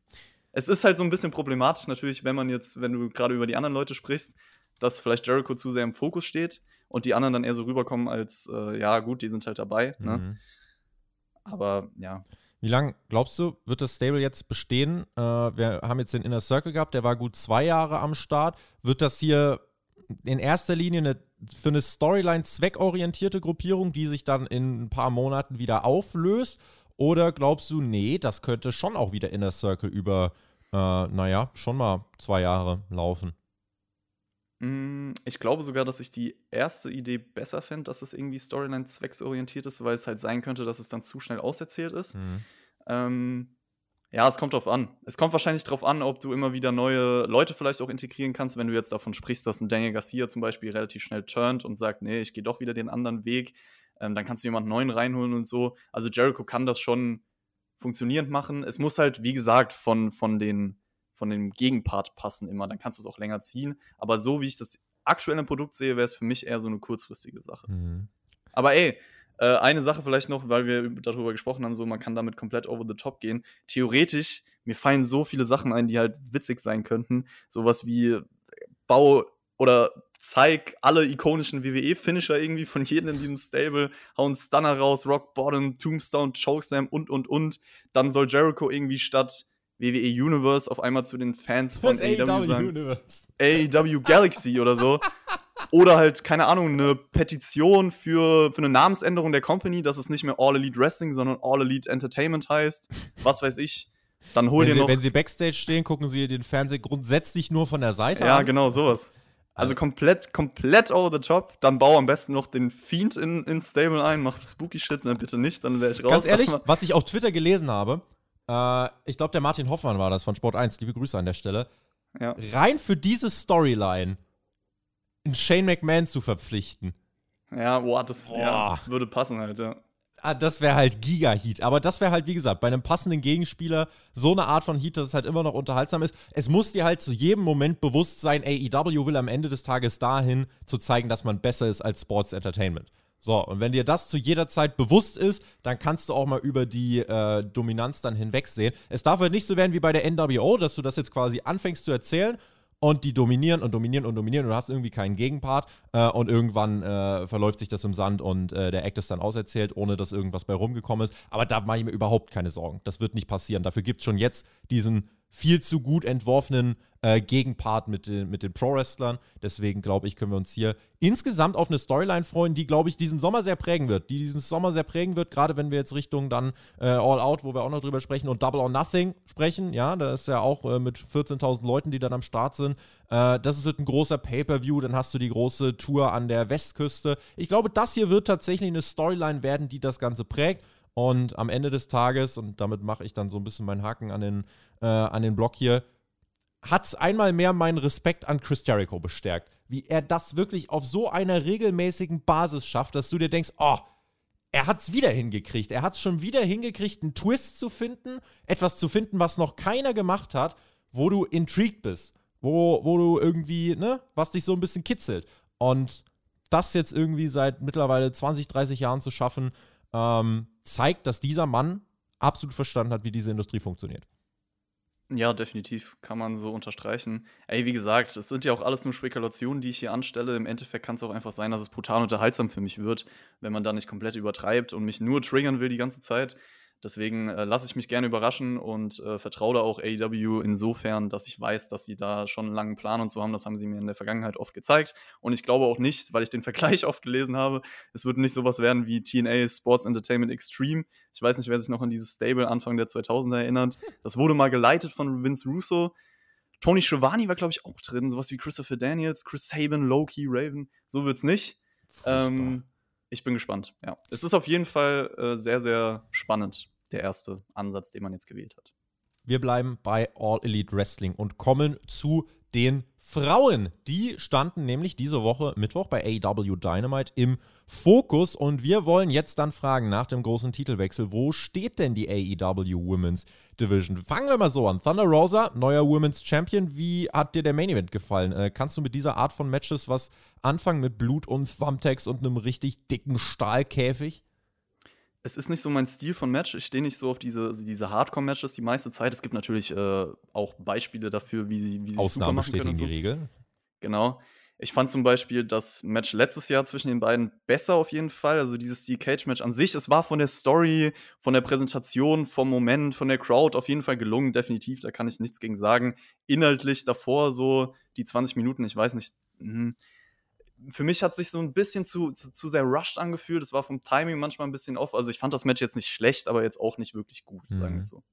Es ist halt so ein bisschen problematisch natürlich, wenn man jetzt, wenn du gerade über die anderen Leute sprichst, dass vielleicht Jericho zu sehr im Fokus steht und die anderen dann eher so rüberkommen als, äh, ja, gut, die sind halt dabei. Ne? Mhm. Aber ja, Wie lange glaubst du, wird das Stable jetzt bestehen? Äh, wir haben jetzt den Inner Circle gehabt, der war gut zwei Jahre am Start. Wird das hier in erster Linie eine, für eine Storyline zweckorientierte Gruppierung, die sich dann in ein paar Monaten wieder auflöst? Oder glaubst du, nee, das könnte schon auch wieder Inner Circle über, äh, naja, schon mal zwei Jahre laufen? Mm, ich glaube sogar, dass ich die erste Idee besser fände, dass es irgendwie Storyline zwecksorientiert ist, weil es halt sein könnte, dass es dann zu schnell auserzählt ist. Mhm. Ähm, ja, es kommt drauf an. Es kommt wahrscheinlich drauf an, ob du immer wieder neue Leute vielleicht auch integrieren kannst, wenn du jetzt davon sprichst, dass ein Daniel Garcia zum Beispiel relativ schnell turnt und sagt, nee, ich gehe doch wieder den anderen Weg. Ähm, dann kannst du jemanden neuen reinholen und so. Also Jericho kann das schon funktionierend machen. Es muss halt, wie gesagt, von, von, den, von dem Gegenpart passen immer. Dann kannst du es auch länger ziehen. Aber so wie ich das aktuelle Produkt sehe, wäre es für mich eher so eine kurzfristige Sache. Mhm. Aber ey, äh, eine Sache vielleicht noch, weil wir darüber gesprochen haben, so man kann damit komplett over the top gehen. Theoretisch, mir fallen so viele Sachen ein, die halt witzig sein könnten. Sowas wie Bau oder zeig alle ikonischen WWE-Finisher irgendwie von jedem in diesem Stable, hauen Stunner raus, Rock Bottom, Tombstone, Chokeslam und und und. Dann soll Jericho irgendwie statt WWE Universe auf einmal zu den Fans von AEW sagen. Universe. AEW Galaxy oder so. Oder halt, keine Ahnung, eine Petition für, für eine Namensänderung der Company, dass es nicht mehr All Elite Wrestling, sondern All Elite Entertainment heißt. Was weiß ich. Dann hol wenn dir sie, noch. Wenn sie Backstage stehen, gucken sie den Fernseher grundsätzlich nur von der Seite ja, an. Ja, genau, sowas. Also komplett, komplett over the top. Dann bau am besten noch den Fiend in, in Stable ein, mach spooky Shit, dann bitte nicht, dann wäre ich raus. Ganz ehrlich, was ich auf Twitter gelesen habe, äh, ich glaube, der Martin Hoffmann war das von Sport 1. Liebe Grüße an der Stelle. Ja. Rein für diese Storyline einen Shane McMahon zu verpflichten. Ja, boah, das. Ja, würde passen halt, ja. Ah, das wäre halt Giga-Heat. Aber das wäre halt, wie gesagt, bei einem passenden Gegenspieler so eine Art von Heat, dass es halt immer noch unterhaltsam ist. Es muss dir halt zu jedem Moment bewusst sein, AEW will am Ende des Tages dahin zu zeigen, dass man besser ist als Sports Entertainment. So, und wenn dir das zu jeder Zeit bewusst ist, dann kannst du auch mal über die äh, Dominanz dann hinwegsehen. Es darf halt nicht so werden wie bei der NWO, dass du das jetzt quasi anfängst zu erzählen und die dominieren und dominieren und dominieren und du hast irgendwie keinen Gegenpart äh, und irgendwann äh, verläuft sich das im Sand und äh, der Act ist dann auserzählt, ohne dass irgendwas bei rumgekommen ist. Aber da mache ich mir überhaupt keine Sorgen. Das wird nicht passieren. Dafür gibt es schon jetzt diesen viel zu gut entworfenen äh, Gegenpart mit, den, mit den Pro-Wrestlern. Deswegen glaube ich, können wir uns hier insgesamt auf eine Storyline freuen, die, glaube ich, diesen Sommer sehr prägen wird. Die diesen Sommer sehr prägen wird, gerade wenn wir jetzt Richtung dann äh, All Out, wo wir auch noch drüber sprechen, und Double or Nothing sprechen. Ja, da ist ja auch äh, mit 14.000 Leuten, die dann am Start sind. Äh, das wird ein großer Pay-Per-View. Dann hast du die große Tour an der Westküste. Ich glaube, das hier wird tatsächlich eine Storyline werden, die das Ganze prägt. Und am Ende des Tages, und damit mache ich dann so ein bisschen meinen Haken an den, äh, an den Block hier, hat es einmal mehr meinen Respekt an Chris Jericho bestärkt. Wie er das wirklich auf so einer regelmäßigen Basis schafft, dass du dir denkst, oh, er hat es wieder hingekriegt. Er hat es schon wieder hingekriegt, einen Twist zu finden, etwas zu finden, was noch keiner gemacht hat, wo du intrigued bist, wo, wo du irgendwie, ne, was dich so ein bisschen kitzelt. Und das jetzt irgendwie seit mittlerweile 20, 30 Jahren zu schaffen, ähm, zeigt, dass dieser Mann absolut verstanden hat, wie diese Industrie funktioniert. Ja, definitiv kann man so unterstreichen. Ey, wie gesagt, es sind ja auch alles nur Spekulationen, die ich hier anstelle. Im Endeffekt kann es auch einfach sein, dass es brutal unterhaltsam für mich wird, wenn man da nicht komplett übertreibt und mich nur triggern will die ganze Zeit. Deswegen äh, lasse ich mich gerne überraschen und äh, vertraue da auch AEW insofern, dass ich weiß, dass sie da schon einen langen Plan und so haben. Das haben sie mir in der Vergangenheit oft gezeigt. Und ich glaube auch nicht, weil ich den Vergleich oft gelesen habe, es wird nicht sowas werden wie TNA Sports Entertainment Extreme. Ich weiß nicht, wer sich noch an dieses Stable Anfang der 2000er erinnert. Das wurde mal geleitet von Vince Russo. Tony Schiavone war, glaube ich, auch drin. Sowas wie Christopher Daniels, Chris Sabin, Loki, Raven. So wird es nicht. Ähm, ich bin gespannt, ja. Es ist auf jeden Fall äh, sehr, sehr spannend der erste Ansatz, den man jetzt gewählt hat. Wir bleiben bei All Elite Wrestling und kommen zu den Frauen. Die standen nämlich diese Woche Mittwoch bei AW Dynamite im Fokus und wir wollen jetzt dann fragen nach dem großen Titelwechsel, wo steht denn die AEW Women's Division? Fangen wir mal so an. Thunder Rosa, neuer Women's Champion. Wie hat dir der Main Event gefallen? Äh, kannst du mit dieser Art von Matches was anfangen mit Blut und Thumbtacks und einem richtig dicken Stahlkäfig? Es ist nicht so mein Stil von Match. Ich stehe nicht so auf diese, diese Hardcore-Matches die meiste Zeit. Es gibt natürlich äh, auch Beispiele dafür, wie sie, wie sie Ausnahmen super machen können. Ausnahmen bestätigen so. die Regel. Genau. Ich fand zum Beispiel das Match letztes Jahr zwischen den beiden besser auf jeden Fall. Also dieses Steel Cage Match an sich, es war von der Story, von der Präsentation, vom Moment, von der Crowd auf jeden Fall gelungen, definitiv. Da kann ich nichts gegen sagen. Inhaltlich davor so die 20 Minuten, ich weiß nicht. Mh. Für mich hat sich so ein bisschen zu, zu, zu sehr rushed angefühlt. Es war vom Timing manchmal ein bisschen off. Also ich fand das Match jetzt nicht schlecht, aber jetzt auch nicht wirklich gut, mhm. sagen wir mhm. so.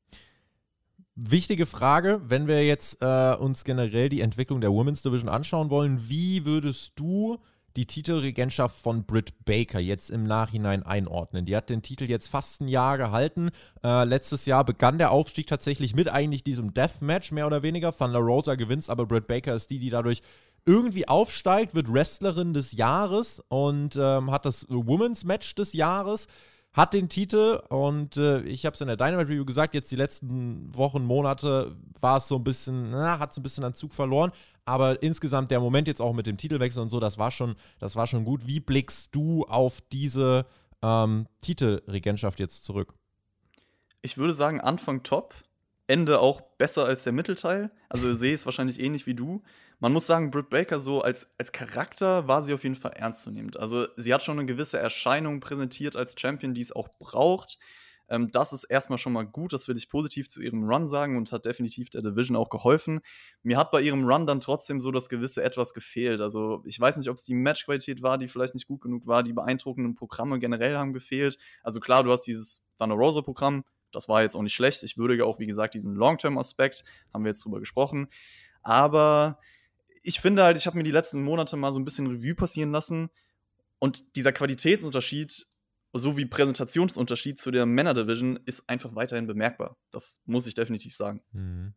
Wichtige Frage, wenn wir jetzt äh, uns generell die Entwicklung der Women's Division anschauen wollen, wie würdest du die Titelregentschaft von Britt Baker jetzt im Nachhinein einordnen? Die hat den Titel jetzt fast ein Jahr gehalten. Äh, letztes Jahr begann der Aufstieg tatsächlich mit eigentlich diesem Deathmatch, mehr oder weniger. Van La Rosa gewinnt, aber Britt Baker ist die, die dadurch irgendwie aufsteigt, wird Wrestlerin des Jahres und ähm, hat das Women's Match des Jahres hat den Titel und äh, ich habe es in der Dynamite Review gesagt, jetzt die letzten Wochen, Monate war es so ein bisschen, hat es ein bisschen an Zug verloren, aber insgesamt der Moment jetzt auch mit dem Titelwechsel und so, das war schon, das war schon gut. Wie blickst du auf diese ähm, Titelregentschaft jetzt zurück? Ich würde sagen, Anfang top, Ende auch besser als der Mittelteil. Also sehe es wahrscheinlich ähnlich wie du man muss sagen, Britt Baker so als, als Charakter war sie auf jeden Fall ernstzunehmend. Also sie hat schon eine gewisse Erscheinung präsentiert als Champion, die es auch braucht. Ähm, das ist erstmal schon mal gut, das will ich positiv zu ihrem Run sagen und hat definitiv der Division auch geholfen. Mir hat bei ihrem Run dann trotzdem so das gewisse etwas gefehlt. Also ich weiß nicht, ob es die Matchqualität war, die vielleicht nicht gut genug war. Die beeindruckenden Programme generell haben gefehlt. Also klar, du hast dieses Thunder Rosa Programm, das war jetzt auch nicht schlecht. Ich würdige auch, wie gesagt, diesen Long-Term-Aspekt, haben wir jetzt drüber gesprochen. Aber ich finde halt, ich habe mir die letzten Monate mal so ein bisschen Revue passieren lassen und dieser Qualitätsunterschied sowie Präsentationsunterschied zu der Männer-Division ist einfach weiterhin bemerkbar. Das muss ich definitiv sagen. Mhm.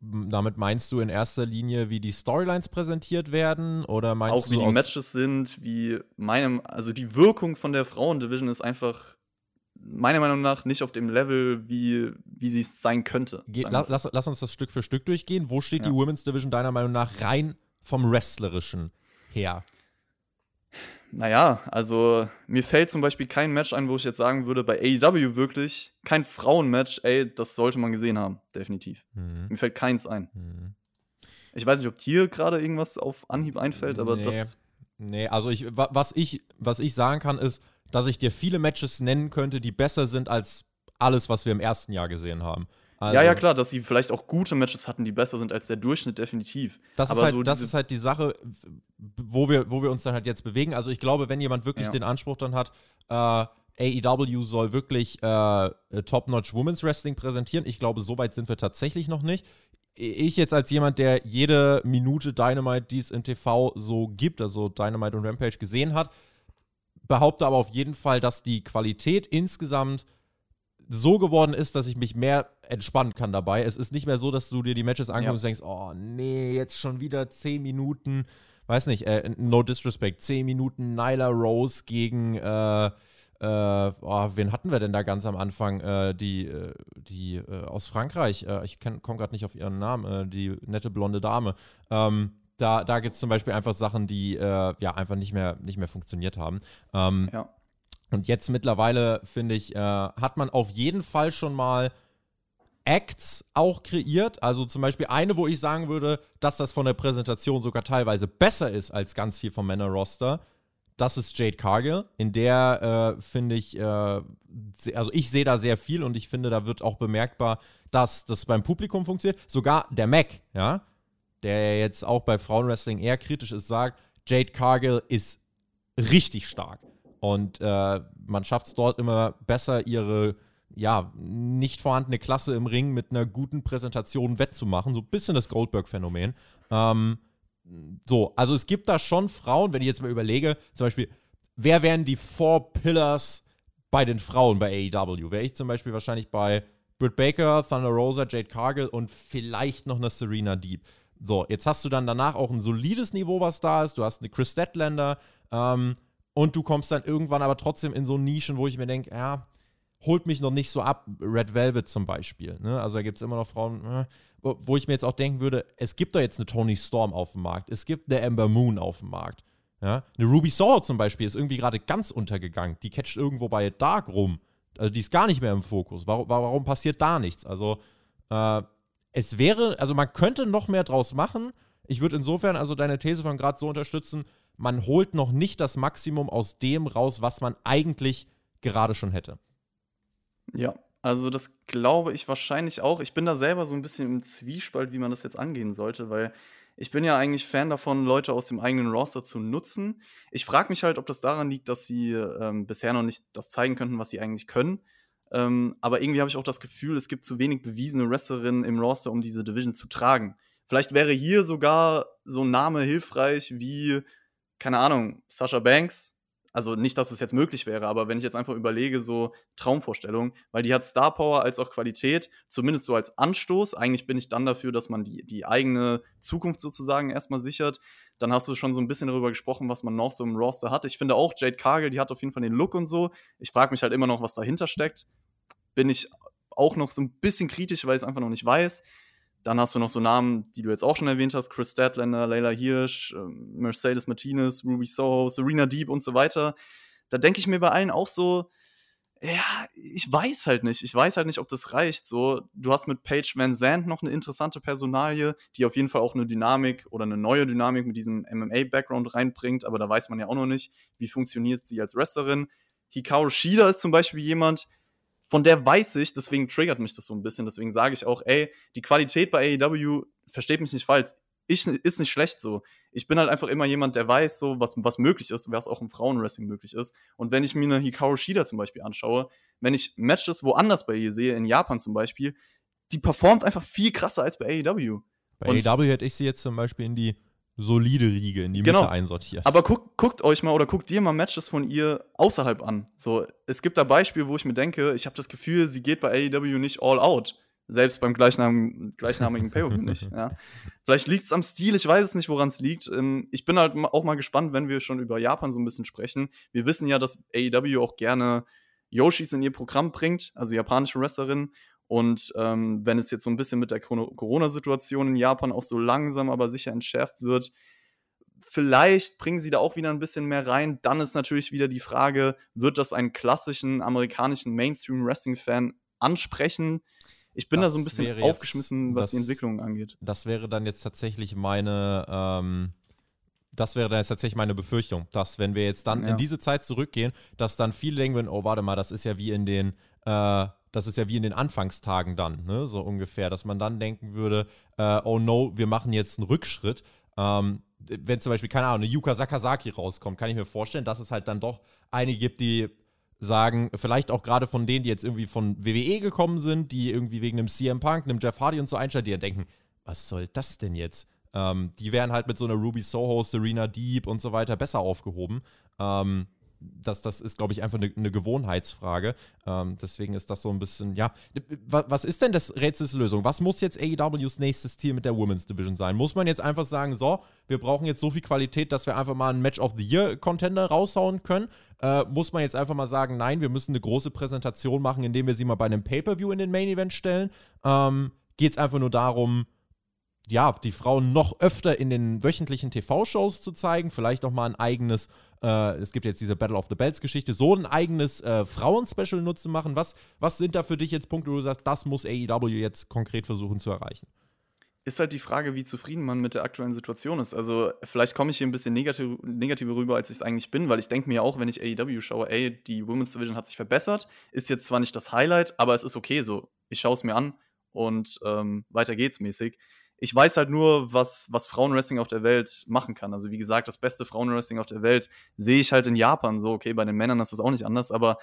Damit meinst du in erster Linie, wie die Storylines präsentiert werden oder meinst auch du wie die Matches sind, wie meinem, also die Wirkung von der Frauen-Division ist einfach meiner Meinung nach nicht auf dem Level, wie, wie sie es sein könnte. Ge lass, lass, lass, uns das Stück für Stück durchgehen. Wo steht ja. die Women's Division deiner Meinung nach rein vom Wrestlerischen her? Naja, also mir fällt zum Beispiel kein Match ein, wo ich jetzt sagen würde, bei AEW wirklich, kein Frauenmatch, ey, das sollte man gesehen haben, definitiv. Mhm. Mir fällt keins ein. Mhm. Ich weiß nicht, ob dir gerade irgendwas auf Anhieb einfällt, aber nee. das. Nee, also ich, was ich, was ich sagen kann, ist, dass ich dir viele Matches nennen könnte, die besser sind als alles, was wir im ersten Jahr gesehen haben. Also, ja, ja, klar, dass sie vielleicht auch gute Matches hatten, die besser sind als der Durchschnitt, definitiv. Das, ist halt, so das ist halt die Sache, wo wir, wo wir uns dann halt jetzt bewegen. Also ich glaube, wenn jemand wirklich ja. den Anspruch dann hat, äh, AEW soll wirklich äh, Top-Notch Women's Wrestling präsentieren. Ich glaube, so weit sind wir tatsächlich noch nicht. Ich jetzt als jemand, der jede Minute Dynamite, die es in TV so gibt, also Dynamite und Rampage gesehen hat, behaupte aber auf jeden Fall, dass die Qualität insgesamt so geworden ist, dass ich mich mehr entspannen kann dabei. Es ist nicht mehr so, dass du dir die Matches anguckst ja. und denkst, oh nee, jetzt schon wieder 10 Minuten, weiß nicht, äh, no disrespect, 10 Minuten Nyla Rose gegen, äh, äh, oh, wen hatten wir denn da ganz am Anfang? Äh, die äh, die äh, aus Frankreich, ich komme gerade nicht auf ihren Namen, die nette blonde Dame. Ähm, da, da gibt es zum Beispiel einfach Sachen, die äh, ja einfach nicht mehr, nicht mehr funktioniert haben. Ähm, ja. Und jetzt mittlerweile, finde ich, äh, hat man auf jeden Fall schon mal Acts auch kreiert. Also zum Beispiel eine, wo ich sagen würde, dass das von der Präsentation sogar teilweise besser ist als ganz viel vom Männer-Roster. Das ist Jade Cargill. In der äh, finde ich, äh, also ich sehe da sehr viel und ich finde, da wird auch bemerkbar, dass das beim Publikum funktioniert. Sogar der Mac, ja, der jetzt auch bei Frauenwrestling eher kritisch ist, sagt, Jade Cargill ist richtig stark. Und äh, man schafft es dort immer besser, ihre ja, nicht vorhandene Klasse im Ring mit einer guten Präsentation wettzumachen. So ein bisschen das Goldberg-Phänomen. Ähm, so, also es gibt da schon Frauen, wenn ich jetzt mal überlege, zum Beispiel, wer wären die Four Pillars bei den Frauen bei AEW? Wäre ich zum Beispiel wahrscheinlich bei Britt Baker, Thunder Rosa, Jade Cargill und vielleicht noch eine Serena Deep. So, jetzt hast du dann danach auch ein solides Niveau, was da ist. Du hast eine Chris Statlander ähm, und du kommst dann irgendwann aber trotzdem in so Nischen, wo ich mir denke, ja, holt mich noch nicht so ab. Red Velvet zum Beispiel. Ne? Also da gibt es immer noch Frauen, wo, wo, ich mir jetzt auch denken würde, es gibt da jetzt eine Tony Storm auf dem Markt. Es gibt eine Amber Moon auf dem Markt. Ja? Eine Ruby Saw zum Beispiel ist irgendwie gerade ganz untergegangen. Die catcht irgendwo bei Dark rum. Also die ist gar nicht mehr im Fokus. Warum, warum passiert da nichts? Also äh, es wäre, also man könnte noch mehr draus machen. Ich würde insofern also deine These von gerade so unterstützen, man holt noch nicht das Maximum aus dem raus, was man eigentlich gerade schon hätte. Ja, also das glaube ich wahrscheinlich auch. Ich bin da selber so ein bisschen im Zwiespalt, wie man das jetzt angehen sollte, weil ich bin ja eigentlich Fan davon, Leute aus dem eigenen Roster zu nutzen. Ich frage mich halt, ob das daran liegt, dass sie ähm, bisher noch nicht das zeigen könnten, was sie eigentlich können. Ähm, aber irgendwie habe ich auch das Gefühl, es gibt zu wenig bewiesene Wrestlerinnen im Roster, um diese Division zu tragen. Vielleicht wäre hier sogar so ein Name hilfreich wie, keine Ahnung, Sasha Banks, also nicht, dass es jetzt möglich wäre, aber wenn ich jetzt einfach überlege, so Traumvorstellung, weil die hat Star Power als auch Qualität, zumindest so als Anstoß. Eigentlich bin ich dann dafür, dass man die, die eigene Zukunft sozusagen erstmal sichert. Dann hast du schon so ein bisschen darüber gesprochen, was man noch so im Roster hat. Ich finde auch Jade Cargill, die hat auf jeden Fall den Look und so. Ich frage mich halt immer noch, was dahinter steckt. Bin ich auch noch so ein bisschen kritisch, weil ich es einfach noch nicht weiß. Dann hast du noch so Namen, die du jetzt auch schon erwähnt hast: Chris Statlander, Layla Hirsch, ähm, Mercedes Martinez, Ruby Soho, Serena Deep und so weiter. Da denke ich mir bei allen auch so, ja, ich weiß halt nicht. Ich weiß halt nicht, ob das reicht. So, du hast mit Paige Van Zandt noch eine interessante Personalie, die auf jeden Fall auch eine Dynamik oder eine neue Dynamik mit diesem MMA-Background reinbringt, aber da weiß man ja auch noch nicht, wie funktioniert sie als Wrestlerin. Hikaru Shida ist zum Beispiel jemand, von der weiß ich, deswegen triggert mich das so ein bisschen. Deswegen sage ich auch, ey, die Qualität bei AEW, versteht mich nicht falsch, ich, ist nicht schlecht so. Ich bin halt einfach immer jemand, der weiß, so, was, was möglich ist, was auch im Frauenwrestling möglich ist. Und wenn ich mir eine Hikaru Shida zum Beispiel anschaue, wenn ich Matches woanders bei ihr sehe, in Japan zum Beispiel, die performt einfach viel krasser als bei AEW. Bei Und AEW hätte ich sie jetzt zum Beispiel in die solide Riege in die genau. Mitte einsortiert. Aber guck, guckt euch mal oder guckt dir mal Matches von ihr außerhalb an. So, es gibt da Beispiele, wo ich mir denke, ich habe das Gefühl, sie geht bei AEW nicht all out. Selbst beim gleichnamigen, gleichnamigen pay nicht. Ja. Vielleicht liegt es am Stil, ich weiß es nicht, woran es liegt. Ähm, ich bin halt auch mal gespannt, wenn wir schon über Japan so ein bisschen sprechen. Wir wissen ja, dass AEW auch gerne Yoshis in ihr Programm bringt, also japanische Wrestlerinnen. Und ähm, wenn es jetzt so ein bisschen mit der Corona-Situation in Japan auch so langsam, aber sicher entschärft wird, vielleicht bringen sie da auch wieder ein bisschen mehr rein. Dann ist natürlich wieder die Frage, wird das einen klassischen amerikanischen Mainstream-Wrestling-Fan ansprechen? Ich bin das da so ein bisschen aufgeschmissen, jetzt, was das, die Entwicklung angeht. Das wäre dann jetzt tatsächlich meine, ähm, das wäre dann jetzt tatsächlich meine Befürchtung, dass wenn wir jetzt dann ja. in diese Zeit zurückgehen, dass dann viele denken würden, oh, warte mal, das ist ja wie in den äh, das ist ja wie in den Anfangstagen dann, ne, so ungefähr, dass man dann denken würde, äh, oh no, wir machen jetzt einen Rückschritt. Ähm, wenn zum Beispiel, keine Ahnung, eine Yuka Sakazaki rauskommt, kann ich mir vorstellen, dass es halt dann doch einige gibt, die sagen, vielleicht auch gerade von denen, die jetzt irgendwie von WWE gekommen sind, die irgendwie wegen einem CM Punk, einem Jeff Hardy und so einsteigen, die dann denken, was soll das denn jetzt? Ähm, die wären halt mit so einer Ruby Soho, Serena Deep und so weiter besser aufgehoben. Ähm, das, das ist, glaube ich, einfach eine, eine Gewohnheitsfrage. Ähm, deswegen ist das so ein bisschen, ja. Was ist denn das Rätsels Lösung? Was muss jetzt AEWs nächstes Ziel mit der Women's Division sein? Muss man jetzt einfach sagen, so, wir brauchen jetzt so viel Qualität, dass wir einfach mal einen Match of the Year Contender raushauen können? Äh, muss man jetzt einfach mal sagen, nein, wir müssen eine große Präsentation machen, indem wir sie mal bei einem Pay-Per-View in den Main Event stellen? Ähm, Geht es einfach nur darum, ja, die Frauen noch öfter in den wöchentlichen TV-Shows zu zeigen, vielleicht auch mal ein eigenes, äh, es gibt jetzt diese Battle of the Bells-Geschichte, so ein eigenes äh, Frauen-Special nutzen machen. Was, was sind da für dich jetzt Punkte, wo du sagst, das muss AEW jetzt konkret versuchen zu erreichen? Ist halt die Frage, wie zufrieden man mit der aktuellen Situation ist. Also, vielleicht komme ich hier ein bisschen negativ, negativer rüber, als ich es eigentlich bin, weil ich denke mir auch, wenn ich AEW schaue, ey, die Women's Division hat sich verbessert. Ist jetzt zwar nicht das Highlight, aber es ist okay so. Ich schaue es mir an und ähm, weiter geht's mäßig ich weiß halt nur, was, was Frauenwrestling auf der Welt machen kann. Also wie gesagt, das beste Frauenwrestling auf der Welt sehe ich halt in Japan so. Okay, bei den Männern ist das auch nicht anders, aber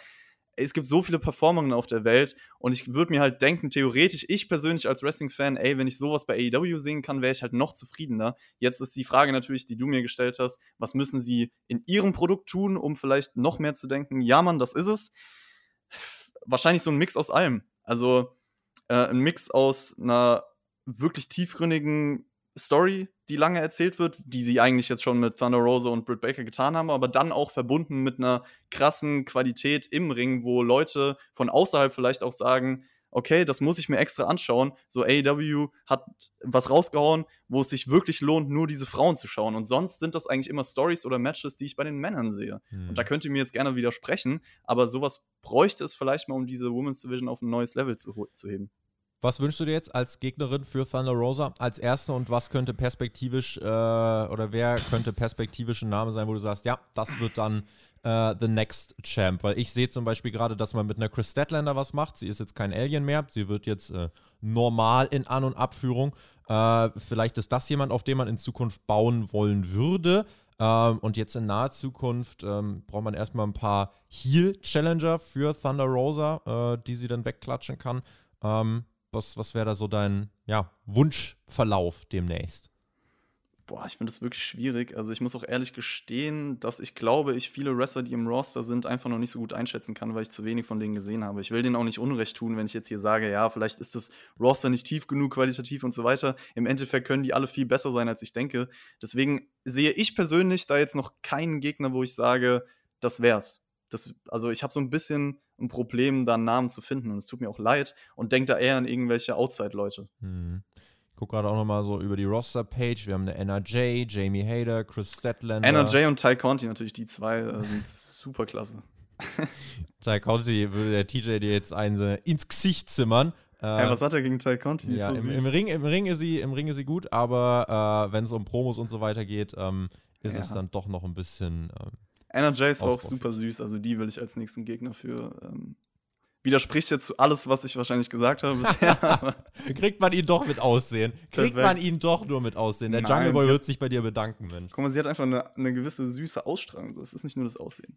es gibt so viele Performungen auf der Welt und ich würde mir halt denken, theoretisch, ich persönlich als Wrestling-Fan, ey, wenn ich sowas bei AEW sehen kann, wäre ich halt noch zufriedener. Jetzt ist die Frage natürlich, die du mir gestellt hast, was müssen sie in ihrem Produkt tun, um vielleicht noch mehr zu denken? Ja, Mann, das ist es. Wahrscheinlich so ein Mix aus allem. Also äh, ein Mix aus einer wirklich tiefgründigen Story, die lange erzählt wird, die sie eigentlich jetzt schon mit Thunder Rosa und Britt Baker getan haben, aber dann auch verbunden mit einer krassen Qualität im Ring, wo Leute von außerhalb vielleicht auch sagen, okay, das muss ich mir extra anschauen. So AEW hat was rausgehauen, wo es sich wirklich lohnt, nur diese Frauen zu schauen. Und sonst sind das eigentlich immer Stories oder Matches, die ich bei den Männern sehe. Hm. Und da könnt ihr mir jetzt gerne widersprechen, aber sowas bräuchte es vielleicht mal, um diese Women's Division auf ein neues Level zu, zu heben. Was wünschst du dir jetzt als Gegnerin für Thunder Rosa als erste und was könnte perspektivisch äh, oder wer könnte perspektivisch ein Name sein, wo du sagst, ja, das wird dann äh, The Next Champ? Weil ich sehe zum Beispiel gerade, dass man mit einer Chris Statlander was macht. Sie ist jetzt kein Alien mehr, sie wird jetzt äh, normal in An- und Abführung. Äh, vielleicht ist das jemand, auf den man in Zukunft bauen wollen würde. Ähm, und jetzt in naher Zukunft ähm, braucht man erstmal ein paar Heal-Challenger für Thunder Rosa, äh, die sie dann wegklatschen kann. Ähm, was was wäre da so dein ja, Wunschverlauf demnächst? Boah, ich finde das wirklich schwierig. Also ich muss auch ehrlich gestehen, dass ich glaube, ich viele Wrestler, die im Roster sind, einfach noch nicht so gut einschätzen kann, weil ich zu wenig von denen gesehen habe. Ich will denen auch nicht Unrecht tun, wenn ich jetzt hier sage, ja, vielleicht ist das Roster nicht tief genug, qualitativ und so weiter. Im Endeffekt können die alle viel besser sein, als ich denke. Deswegen sehe ich persönlich da jetzt noch keinen Gegner, wo ich sage, das wär's. Das, also ich habe so ein bisschen ein Problem, da einen Namen zu finden und es tut mir auch leid und denke da eher an irgendwelche Outside-Leute. Hm guck gerade auch nochmal so über die Roster-Page. Wir haben eine NRJ, Jamie Hader, Chris Statlander. NRJ und Ty Conti natürlich, die zwei äh, sind super klasse. Ty Conti würde der TJ dir jetzt einen äh, ins Gesicht zimmern. Äh, hey, was hat er gegen Ty Conti? Ja, so im, im, Ring, im, Ring ist sie, im Ring ist sie gut, aber äh, wenn es um Promos und so weiter geht, ähm, ist ja. es dann doch noch ein bisschen. Ähm, NRJ ist auch super süß, also die will ich als nächsten Gegner für ähm, widerspricht jetzt zu alles, was ich wahrscheinlich gesagt habe bisher. Kriegt man ihn doch mit Aussehen. Kriegt man ihn doch nur mit Aussehen. Der Nein, Jungle Boy wird sich bei dir bedanken, Mensch. Guck mal, sie hat einfach eine, eine gewisse süße Ausstrahlung. So. Es ist nicht nur das Aussehen.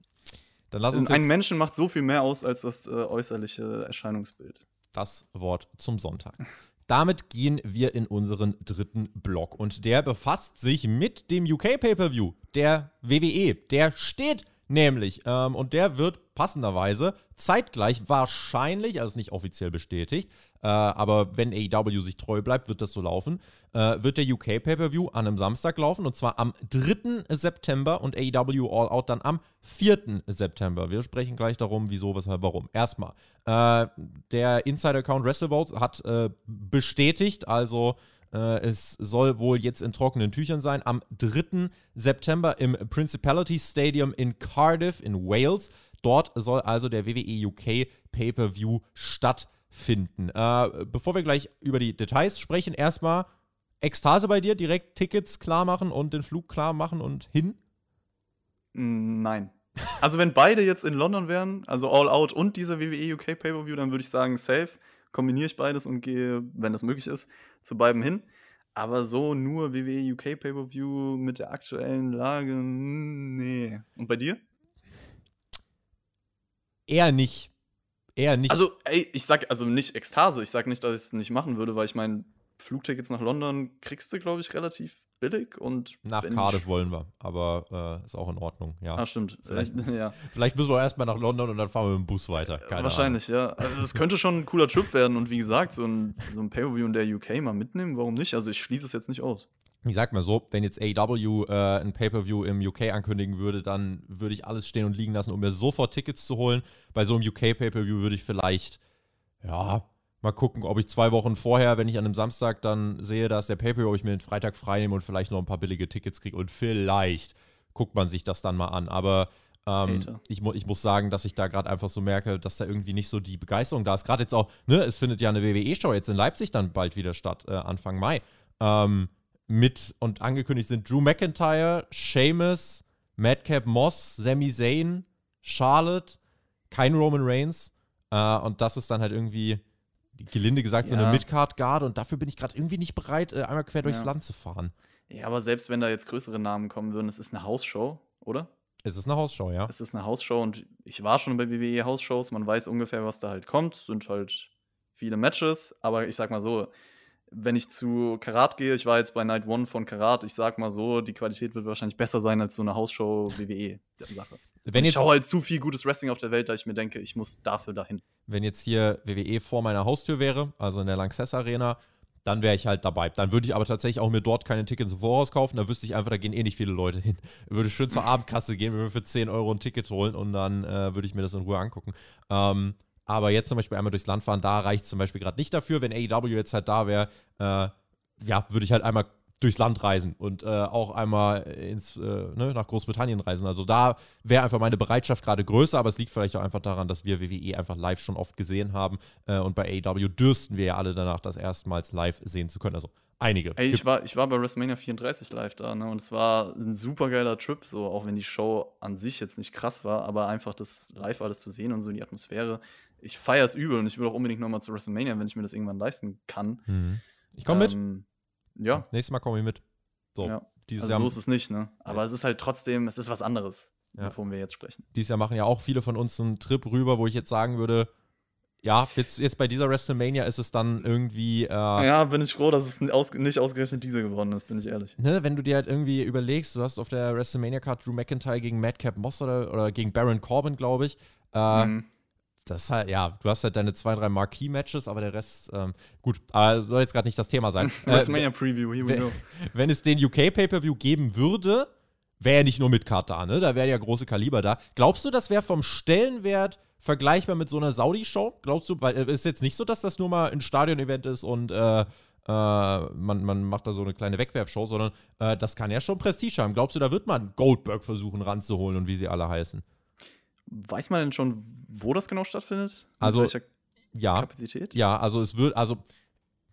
Dann lass uns Ein Menschen macht so viel mehr aus als das äh, äußerliche Erscheinungsbild. Das Wort zum Sonntag. Damit gehen wir in unseren dritten Block und der befasst sich mit dem UK Pay-per-View, der WWE. Der steht Nämlich, ähm, und der wird passenderweise zeitgleich wahrscheinlich, also nicht offiziell bestätigt, äh, aber wenn AEW sich treu bleibt, wird das so laufen, äh, wird der UK Pay-Per-View an einem Samstag laufen und zwar am 3. September und AEW All Out dann am 4. September. Wir sprechen gleich darum, wieso, weshalb, warum. Erstmal, äh, der Insider-Account WrestleVotes hat äh, bestätigt, also es soll wohl jetzt in trockenen Tüchern sein. Am 3. September im Principality Stadium in Cardiff in Wales. Dort soll also der WWE UK Pay-per-View stattfinden. Äh, bevor wir gleich über die Details sprechen, erstmal Ekstase bei dir, direkt Tickets klar machen und den Flug klar machen und hin? Nein. Also wenn beide jetzt in London wären, also All Out und dieser WWE UK Pay-per-View, dann würde ich sagen safe kombiniere ich beides und gehe, wenn das möglich ist, zu beiden hin. Aber so nur WWE UK Pay-Per-View mit der aktuellen Lage, nee. Und bei dir? Eher nicht. Eher nicht. Also, ey, ich sag also nicht Ekstase. Ich sag nicht, dass ich es nicht machen würde, weil ich meine, Flugtickets nach London kriegst du, glaube ich, relativ billig und nach Cardiff wollen wir, aber äh, ist auch in Ordnung, ja. Ah, stimmt. Vielleicht, ja. vielleicht müssen wir erstmal nach London und dann fahren wir mit dem Bus weiter. Keine Wahrscheinlich, Ahnung. ja. Also das könnte schon ein cooler Trip werden und wie gesagt, so ein, so ein Pay-Per-View in der UK mal mitnehmen, warum nicht? Also ich schließe es jetzt nicht aus. Ich sag mal so, wenn jetzt AEW äh, ein Pay-Per-View im UK ankündigen würde, dann würde ich alles stehen und liegen lassen, um mir sofort Tickets zu holen. Bei so einem UK Pay-Per-View würde ich vielleicht, ja, Mal gucken, ob ich zwei Wochen vorher, wenn ich an einem Samstag dann sehe, dass der Paper, ob ich mir den Freitag frei nehme und vielleicht noch ein paar billige Tickets kriege. Und vielleicht guckt man sich das dann mal an. Aber ähm, ich, mu ich muss sagen, dass ich da gerade einfach so merke, dass da irgendwie nicht so die Begeisterung da ist. Gerade jetzt auch, ne, es findet ja eine WWE-Show jetzt in Leipzig dann bald wieder statt, äh, Anfang Mai. Ähm, mit und angekündigt sind Drew McIntyre, Sheamus, Madcap Moss, Sami Zayn, Charlotte, kein Roman Reigns. Äh, und das ist dann halt irgendwie gelinde gesagt, ja. so eine Midcard-Guard und dafür bin ich gerade irgendwie nicht bereit, äh, einmal quer durchs ja. Land zu fahren. Ja, aber selbst wenn da jetzt größere Namen kommen würden, es ist eine Hausshow, oder? Es ist eine Hausshow, ja. Es ist eine Hausshow und ich war schon bei WWE Hausshows, man weiß ungefähr, was da halt kommt. Es sind halt viele Matches, aber ich sag mal so, wenn ich zu Karat gehe, ich war jetzt bei Night One von Karat, ich sag mal so, die Qualität wird wahrscheinlich besser sein als so eine Hausshow WWE-Sache. Ich schaue halt zu viel gutes Wrestling auf der Welt, da ich mir denke, ich muss dafür dahin. Wenn jetzt hier WWE vor meiner Haustür wäre, also in der Lanxess Arena, dann wäre ich halt dabei. Dann würde ich aber tatsächlich auch mir dort keine Tickets im Voraus kaufen. Da wüsste ich einfach, da gehen eh nicht viele Leute hin. Würde schön zur Abendkasse gehen, würde mir für 10 Euro ein Ticket holen und dann äh, würde ich mir das in Ruhe angucken. Ähm, aber jetzt zum Beispiel einmal durchs Land fahren, da reicht es zum Beispiel gerade nicht dafür. Wenn AEW jetzt halt da wäre, äh, ja, würde ich halt einmal durchs Land reisen und äh, auch einmal ins, äh, ne, nach Großbritannien reisen. Also da wäre einfach meine Bereitschaft gerade größer, aber es liegt vielleicht auch einfach daran, dass wir WWE einfach live schon oft gesehen haben äh, und bei AEW dürsten wir ja alle danach, das erstmals live sehen zu können. Also einige. Ey, ich war, ich war bei WrestleMania 34 live da, ne? Und es war ein super geiler Trip, so auch wenn die Show an sich jetzt nicht krass war, aber einfach das live alles zu sehen und so die Atmosphäre. Ich feiere es übel und ich will auch unbedingt nochmal zu WrestleMania, wenn ich mir das irgendwann leisten kann. Mhm. Ich komme Ähm, mit. Ja, Nächstes Mal komme ich mit. So, ja. Also Jahr, so ist es nicht, ne? Aber es ist halt trotzdem, es ist was anderes, Ja. wovon wir jetzt sprechen. dieses Jahr machen ja auch viele von uns einen Trip rüber, wo ich jetzt sagen würde, ja, jetzt, jetzt bei dieser WrestleMania ist es dann irgendwie, äh, Ja, bin ich froh, dass es aus, nicht ausgerechnet diese geworden ist, bin ich ehrlich. ne, wenn du dir halt irgendwie überlegst, du hast auf der WrestleMania-Card Drew McIntyre gegen Madcap Moss oder, oder gegen Baron Corbin, glaube ich. Äh, Mhm. Das ist halt, ja, du hast halt deine zwei, drei Marquee-Matches, aber der Rest, ähm, gut, aber soll jetzt gerade nicht das Thema sein. äh, WrestleMania Preview, here we go. wenn es den UK-Pay-Per-View geben würde, wäre ja nicht nur mit Karte da, ne? Da wäre ja große Kaliber da. Glaubst du, das wäre vom Stellenwert vergleichbar mit so einer Saudi-Show? Glaubst du, weil es ist jetzt nicht so, dass das nur mal ein Stadion-Event ist und äh, äh, man, man macht da so eine kleine Wegwerfshow, sondern äh, das kann ja schon Prestige haben. Glaubst du, da wird man Goldberg versuchen ranzuholen und wie sie alle heißen? Weiß man denn schon, wo das genau stattfindet? Mit Also, Ja. Kapazität? Ja, also es wird, also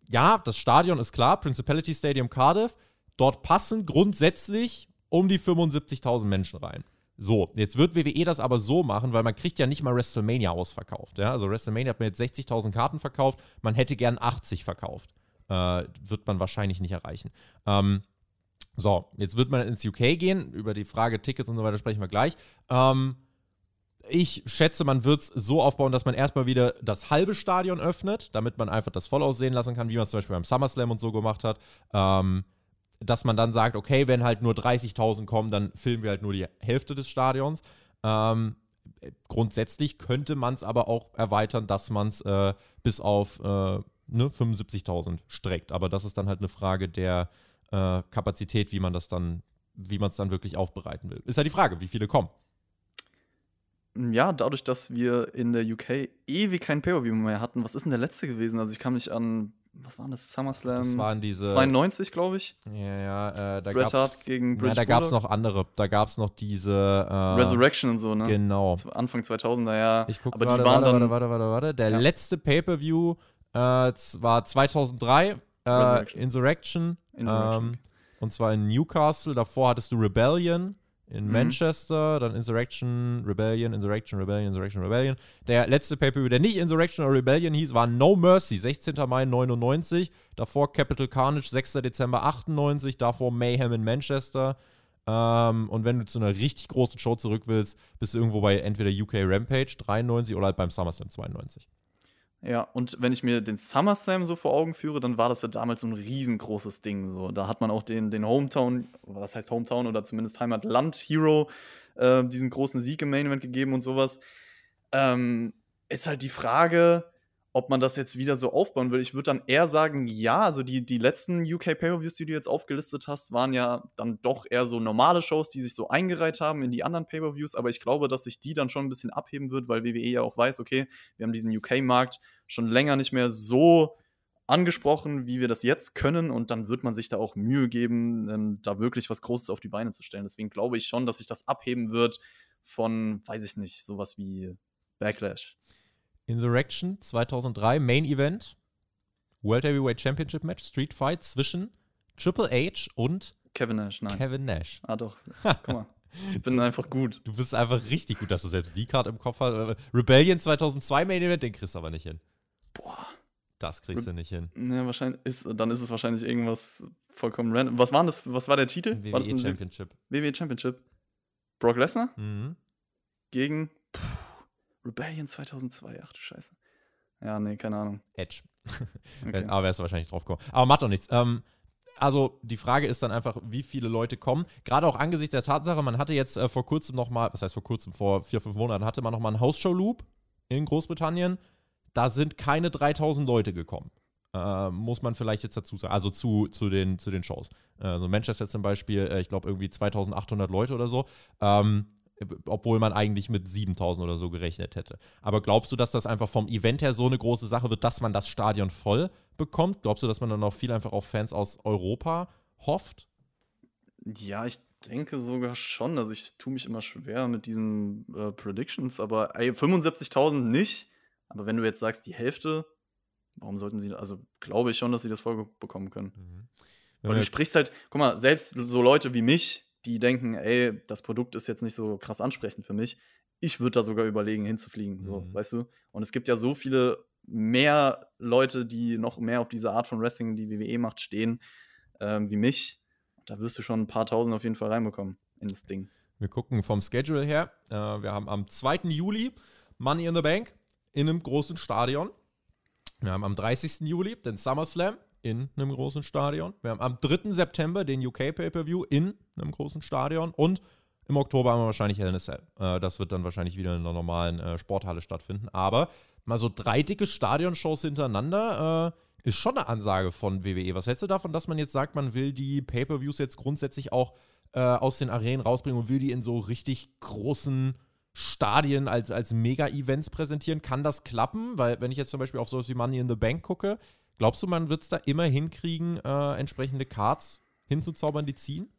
ja, das Stadion ist klar, Principality Stadium Cardiff. Dort passen grundsätzlich um die 75.000 Menschen rein. So, jetzt wird WWE das aber so machen, weil man kriegt ja nicht mal WrestleMania ausverkauft. Ja? Also WrestleMania hat mir jetzt 60.000 Karten verkauft, man hätte gern 80 verkauft. Äh, wird man wahrscheinlich nicht erreichen. Ähm, so, jetzt wird man ins UK gehen. Über die Frage Tickets und so weiter sprechen wir gleich. Ähm, ich schätze, man wird es so aufbauen, dass man erstmal wieder das halbe Stadion öffnet, damit man einfach das voll aussehen lassen kann, wie man es zum Beispiel beim SummerSlam und so gemacht hat. Ähm, dass man dann sagt, okay, wenn halt nur 30.000 kommen, dann filmen wir halt nur die Hälfte des Stadions. Ähm, grundsätzlich könnte man es aber auch erweitern, dass man es äh, bis auf äh, ne, 75.000 streckt. Aber das ist dann halt eine Frage der äh, Kapazität, wie man das dann, wie man es dann wirklich aufbereiten will. Ist ja die Frage, wie viele kommen. Ja, dadurch, dass wir in der UK ewig kein Pay-Per-View mehr hatten, was ist denn der letzte gewesen? Also ich kann mich an, was war das, SummerSlam Das waren diese. 92, glaube ich. Ja, ja, äh, da Bret Hart gegen ja, Bridge da gab es noch andere. Da gab es noch diese. Äh, Resurrection und so, ne? Genau. Anfang 2000er, ja. Ich gucke gerade, waren warte, warte, warte, warte, warte. Der Ja. letzte Pay-Per-View äh, war 2003, äh, Resurrection. Insurrection. Insurrection, Ähm, und zwar in Newcastle. Davor hattest du Rebellion in Mhm. Manchester, dann Insurrection, Rebellion, Insurrection, Rebellion, Insurrection, Rebellion. Der letzte Pay-Per-View, der nicht Insurrection oder Rebellion hieß, war No Mercy, 16. Mai 99. Davor Capital Carnage, 6. Dezember 98. Davor Mayhem in Manchester. Ähm, und wenn du zu einer richtig großen Show zurück willst, bist du irgendwo bei entweder UK Rampage 93 oder halt beim SummerSlam 92. Ja, und wenn ich mir den SummerSlam so vor Augen führe, dann war das ja damals so ein riesengroßes Ding. So. Da hat man auch den, den Hometown, was heißt Hometown oder zumindest Heimatland-Hero, äh, diesen großen Sieg im Main Event gegeben und sowas. Ähm, ist halt die Frage, ob man das jetzt wieder so aufbauen will. Ich würde dann eher sagen, ja, also die, die letzten UK Pay-Per-Views, die du jetzt aufgelistet hast, waren ja dann doch eher so normale Shows, die sich so eingereiht haben in die anderen Pay-Per-Views, aber ich glaube, dass sich die dann schon ein bisschen abheben wird, weil WWE ja auch weiß, okay, wir haben diesen UK-Markt schon länger nicht mehr so angesprochen, wie wir das jetzt können und dann wird man sich da auch Mühe geben, ähm, da wirklich was Großes auf die Beine zu stellen. Deswegen glaube ich schon, dass sich das abheben wird von, weiß ich nicht, sowas wie Backlash. Insurrection 2003, Main Event, World Heavyweight Championship Match, Street Fight zwischen Triple H und Kevin Nash, nein. Kevin Nash. Ah, doch. Guck mal. Ich bin einfach gut. Du bist einfach richtig gut, dass du selbst die Card im Kopf hast. Äh, Rebellion 2002 Main Event, den kriegst du aber nicht hin. Boah. Das kriegst du nicht hin. Ja, wahrscheinlich ist, dann ist es wahrscheinlich irgendwas vollkommen random. Was war das? Was war der Titel? war das WWE Championship. WWE Championship? Brock Lesnar Mhm. gegen Puh, Rebellion 2002. Ach du Scheiße. Ja, nee, keine Ahnung. Edge. Okay. Aber wärst du wahrscheinlich drauf gekommen. Aber macht doch nichts. Ähm, also die Frage ist dann einfach, wie viele Leute kommen. Gerade auch angesichts der Tatsache, man hatte jetzt äh, vor kurzem noch mal, was heißt vor kurzem, vor vier, fünf Monaten hatte man noch mal einen Hausshow-Loop in Großbritannien. Da sind keine 3000 Leute gekommen. Äh, muss man vielleicht jetzt dazu sagen. Also zu, zu, den, zu den Shows. Äh, Also Manchester zum Beispiel, äh, ich glaube irgendwie 2800 Leute oder so. Ähm, obwohl man eigentlich mit 7000 oder so gerechnet hätte. Aber glaubst du, dass das einfach vom Event her so eine große Sache wird, dass man das Stadion voll bekommt? Glaubst du, dass man dann auch viel einfach auf Fans aus Europa hofft? Ja, ich denke sogar schon. Also ich tue mich immer schwer mit diesen äh, Predictions, aber 75.000 nicht. Aber wenn du jetzt sagst, die Hälfte, warum sollten sie, also glaube ich schon, dass sie das vorbekommen können. Mhm. Weil du sprichst halt, guck mal, selbst so Leute wie mich, die denken, ey, das Produkt ist jetzt nicht so krass ansprechend für mich. Ich würde da sogar überlegen, hinzufliegen, so, mhm. weißt du? Und es gibt ja so viele mehr Leute, die noch mehr auf diese Art von Wrestling, die WWE macht, stehen, ähm, wie mich. Da wirst du schon ein paar Tausend auf jeden Fall reinbekommen in das Ding. Wir gucken vom Schedule her. Äh, wir haben am 2. Juli Money in the Bank in einem großen Stadion. Wir haben am 30. Juli den SummerSlam in einem großen Stadion. Wir haben am 3. September den UK Pay-Per-View in einem großen Stadion und im Oktober haben wir wahrscheinlich Cell. Äh, das wird dann wahrscheinlich wieder in einer normalen äh, Sporthalle stattfinden. Aber mal so drei dicke Stadionshows hintereinander äh, ist schon eine Ansage von WWE. Was hältst du davon, dass man jetzt sagt, man will die Pay-Per-Views jetzt grundsätzlich auch äh, aus den Arenen rausbringen und will die in so richtig großen Stadien als, als Mega-Events präsentieren? Kann das klappen? Weil, wenn ich jetzt zum Beispiel auf sowas wie Money in the Bank gucke, glaubst du, man wird es da immer hinkriegen, äh, entsprechende Cards hinzuzaubern, die ziehen?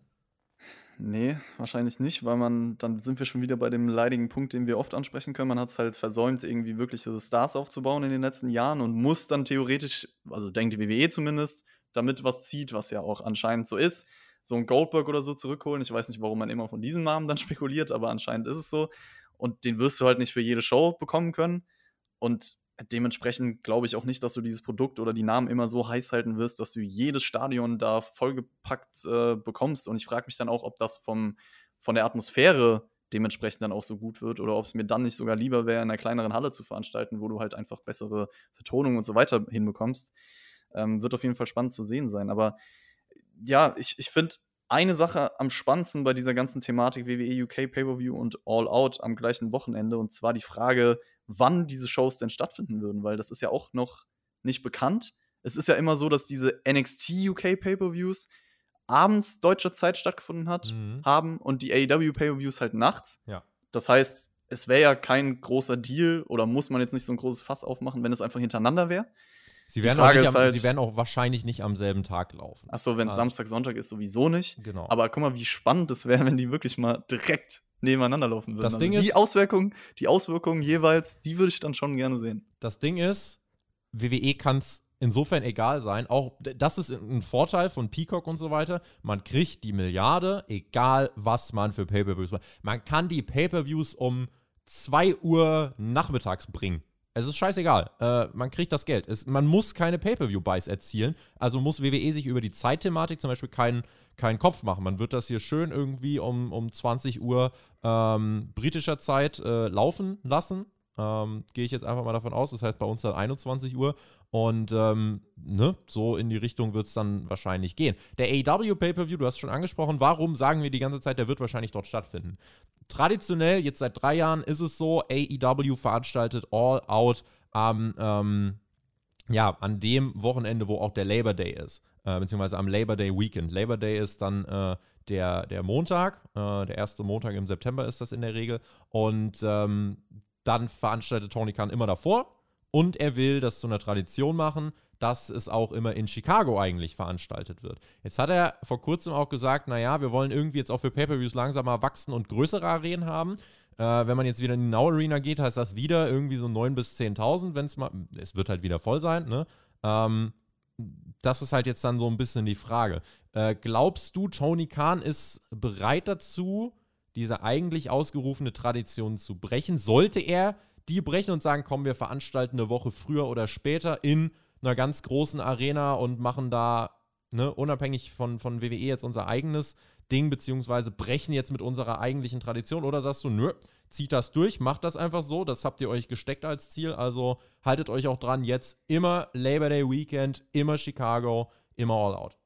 Nee, wahrscheinlich nicht, weil man, dann sind wir schon wieder bei dem leidigen Punkt, den wir oft ansprechen können. Man hat es halt versäumt, irgendwie wirkliche Stars aufzubauen in den letzten Jahren und muss dann theoretisch, also denkt die WWE zumindest, damit was zieht, was ja auch anscheinend so ist, so ein Goldberg oder so zurückholen. Ich weiß nicht, warum man immer von diesem Namen dann spekuliert, aber anscheinend ist es so. Und den wirst du halt nicht für jede Show bekommen können. Und dementsprechend glaube ich auch nicht, dass du dieses Produkt oder die Namen immer so heiß halten wirst, dass du jedes Stadion da vollgepackt äh, bekommst. Und ich frage mich dann auch, ob das vom, von der Atmosphäre dementsprechend dann auch so gut wird oder ob es mir dann nicht sogar lieber wäre, in einer kleineren Halle zu veranstalten, wo du halt einfach bessere Vertonungen und so weiter hinbekommst. Ähm, wird auf jeden Fall spannend zu sehen sein. Aber ja, ich, ich finde eine Sache am spannendsten bei dieser ganzen Thematik WWE UK Pay-Per-View und All Out am gleichen Wochenende und zwar die Frage, wann diese Shows denn stattfinden würden, weil das ist ja auch noch nicht bekannt. Es ist ja immer so, dass diese NXT UK Pay-per-Views abends deutscher Zeit stattgefunden hat, mhm. haben und die AEW Pay-per-Views halt nachts. Ja. Das heißt, es wäre ja kein großer Deal oder muss man jetzt nicht so ein großes Fass aufmachen, wenn es einfach hintereinander wäre. Sie werden, auch am, halt, sie werden auch wahrscheinlich nicht am selben Tag laufen. Achso, wenn es ah. Samstag, Sonntag ist, sowieso nicht. Genau. Aber guck mal, wie spannend es wäre, wenn die wirklich mal direkt nebeneinander laufen würden. Das also Ding die ist, Auswirkungen, die Auswirkungen jeweils, die würde ich dann schon gerne sehen. Das Ding ist, WWE kann es insofern egal sein. Auch das ist ein Vorteil von Peacock und so weiter. Man kriegt die Milliarde, egal was man für Pay-per-Views macht. Man kann die Pay-per-Views um 2 Uhr nachmittags bringen. Es ist scheißegal. Äh, man kriegt das Geld. Es, man muss keine Pay-Per-View-Buys erzielen. Also muss WWE sich über die Zeitthematik zum Beispiel keinen keinen Kopf machen. Man wird das hier schön irgendwie um, um 20 Uhr ähm, britischer Zeit äh, laufen lassen. Ähm, Gehe ich jetzt einfach mal davon aus. Das heißt bei uns dann 21 Uhr. Und ähm, ne, so in die Richtung wird es dann wahrscheinlich gehen. Der AEW Pay-Per-View, du hast es schon angesprochen, warum sagen wir die ganze Zeit, der wird wahrscheinlich dort stattfinden? Traditionell, jetzt seit drei Jahren, ist es so, AEW veranstaltet All Out am, ähm, ja, an dem Wochenende, wo auch der Labor Day ist äh, beziehungsweise am Labor Day Weekend. Labor Day ist dann äh, der, der Montag, äh, der erste Montag im September ist das in der Regel. Und ähm, dann veranstaltet Tony Khan immer davor. Und er will das zu einer Tradition machen, dass es auch immer in Chicago eigentlich veranstaltet wird. Jetzt hat er vor kurzem auch gesagt, naja, wir wollen irgendwie jetzt auch für Pay-Per-Views langsam mal wachsen und größere Arenen haben. Äh, wenn man jetzt wieder in die Now Arena geht, heißt das wieder irgendwie so 9.000 bis 10.000, wenn es mal, es wird halt wieder voll sein, ne? Ähm, das ist halt jetzt dann so ein bisschen die Frage. Äh, glaubst du, Tony Khan ist bereit dazu, diese eigentlich ausgerufene Tradition zu brechen? Sollte er die brechen und sagen, komm, wir veranstalten eine Woche früher oder später in einer ganz großen Arena und machen da, ne, unabhängig von, von WWE jetzt unser eigenes Ding, beziehungsweise brechen jetzt mit unserer eigentlichen Tradition? Oder sagst du, nö, zieht das durch, macht das einfach so, das habt ihr euch gesteckt als Ziel, also haltet euch auch dran, jetzt immer Labor Day Weekend, immer Chicago, immer All Out.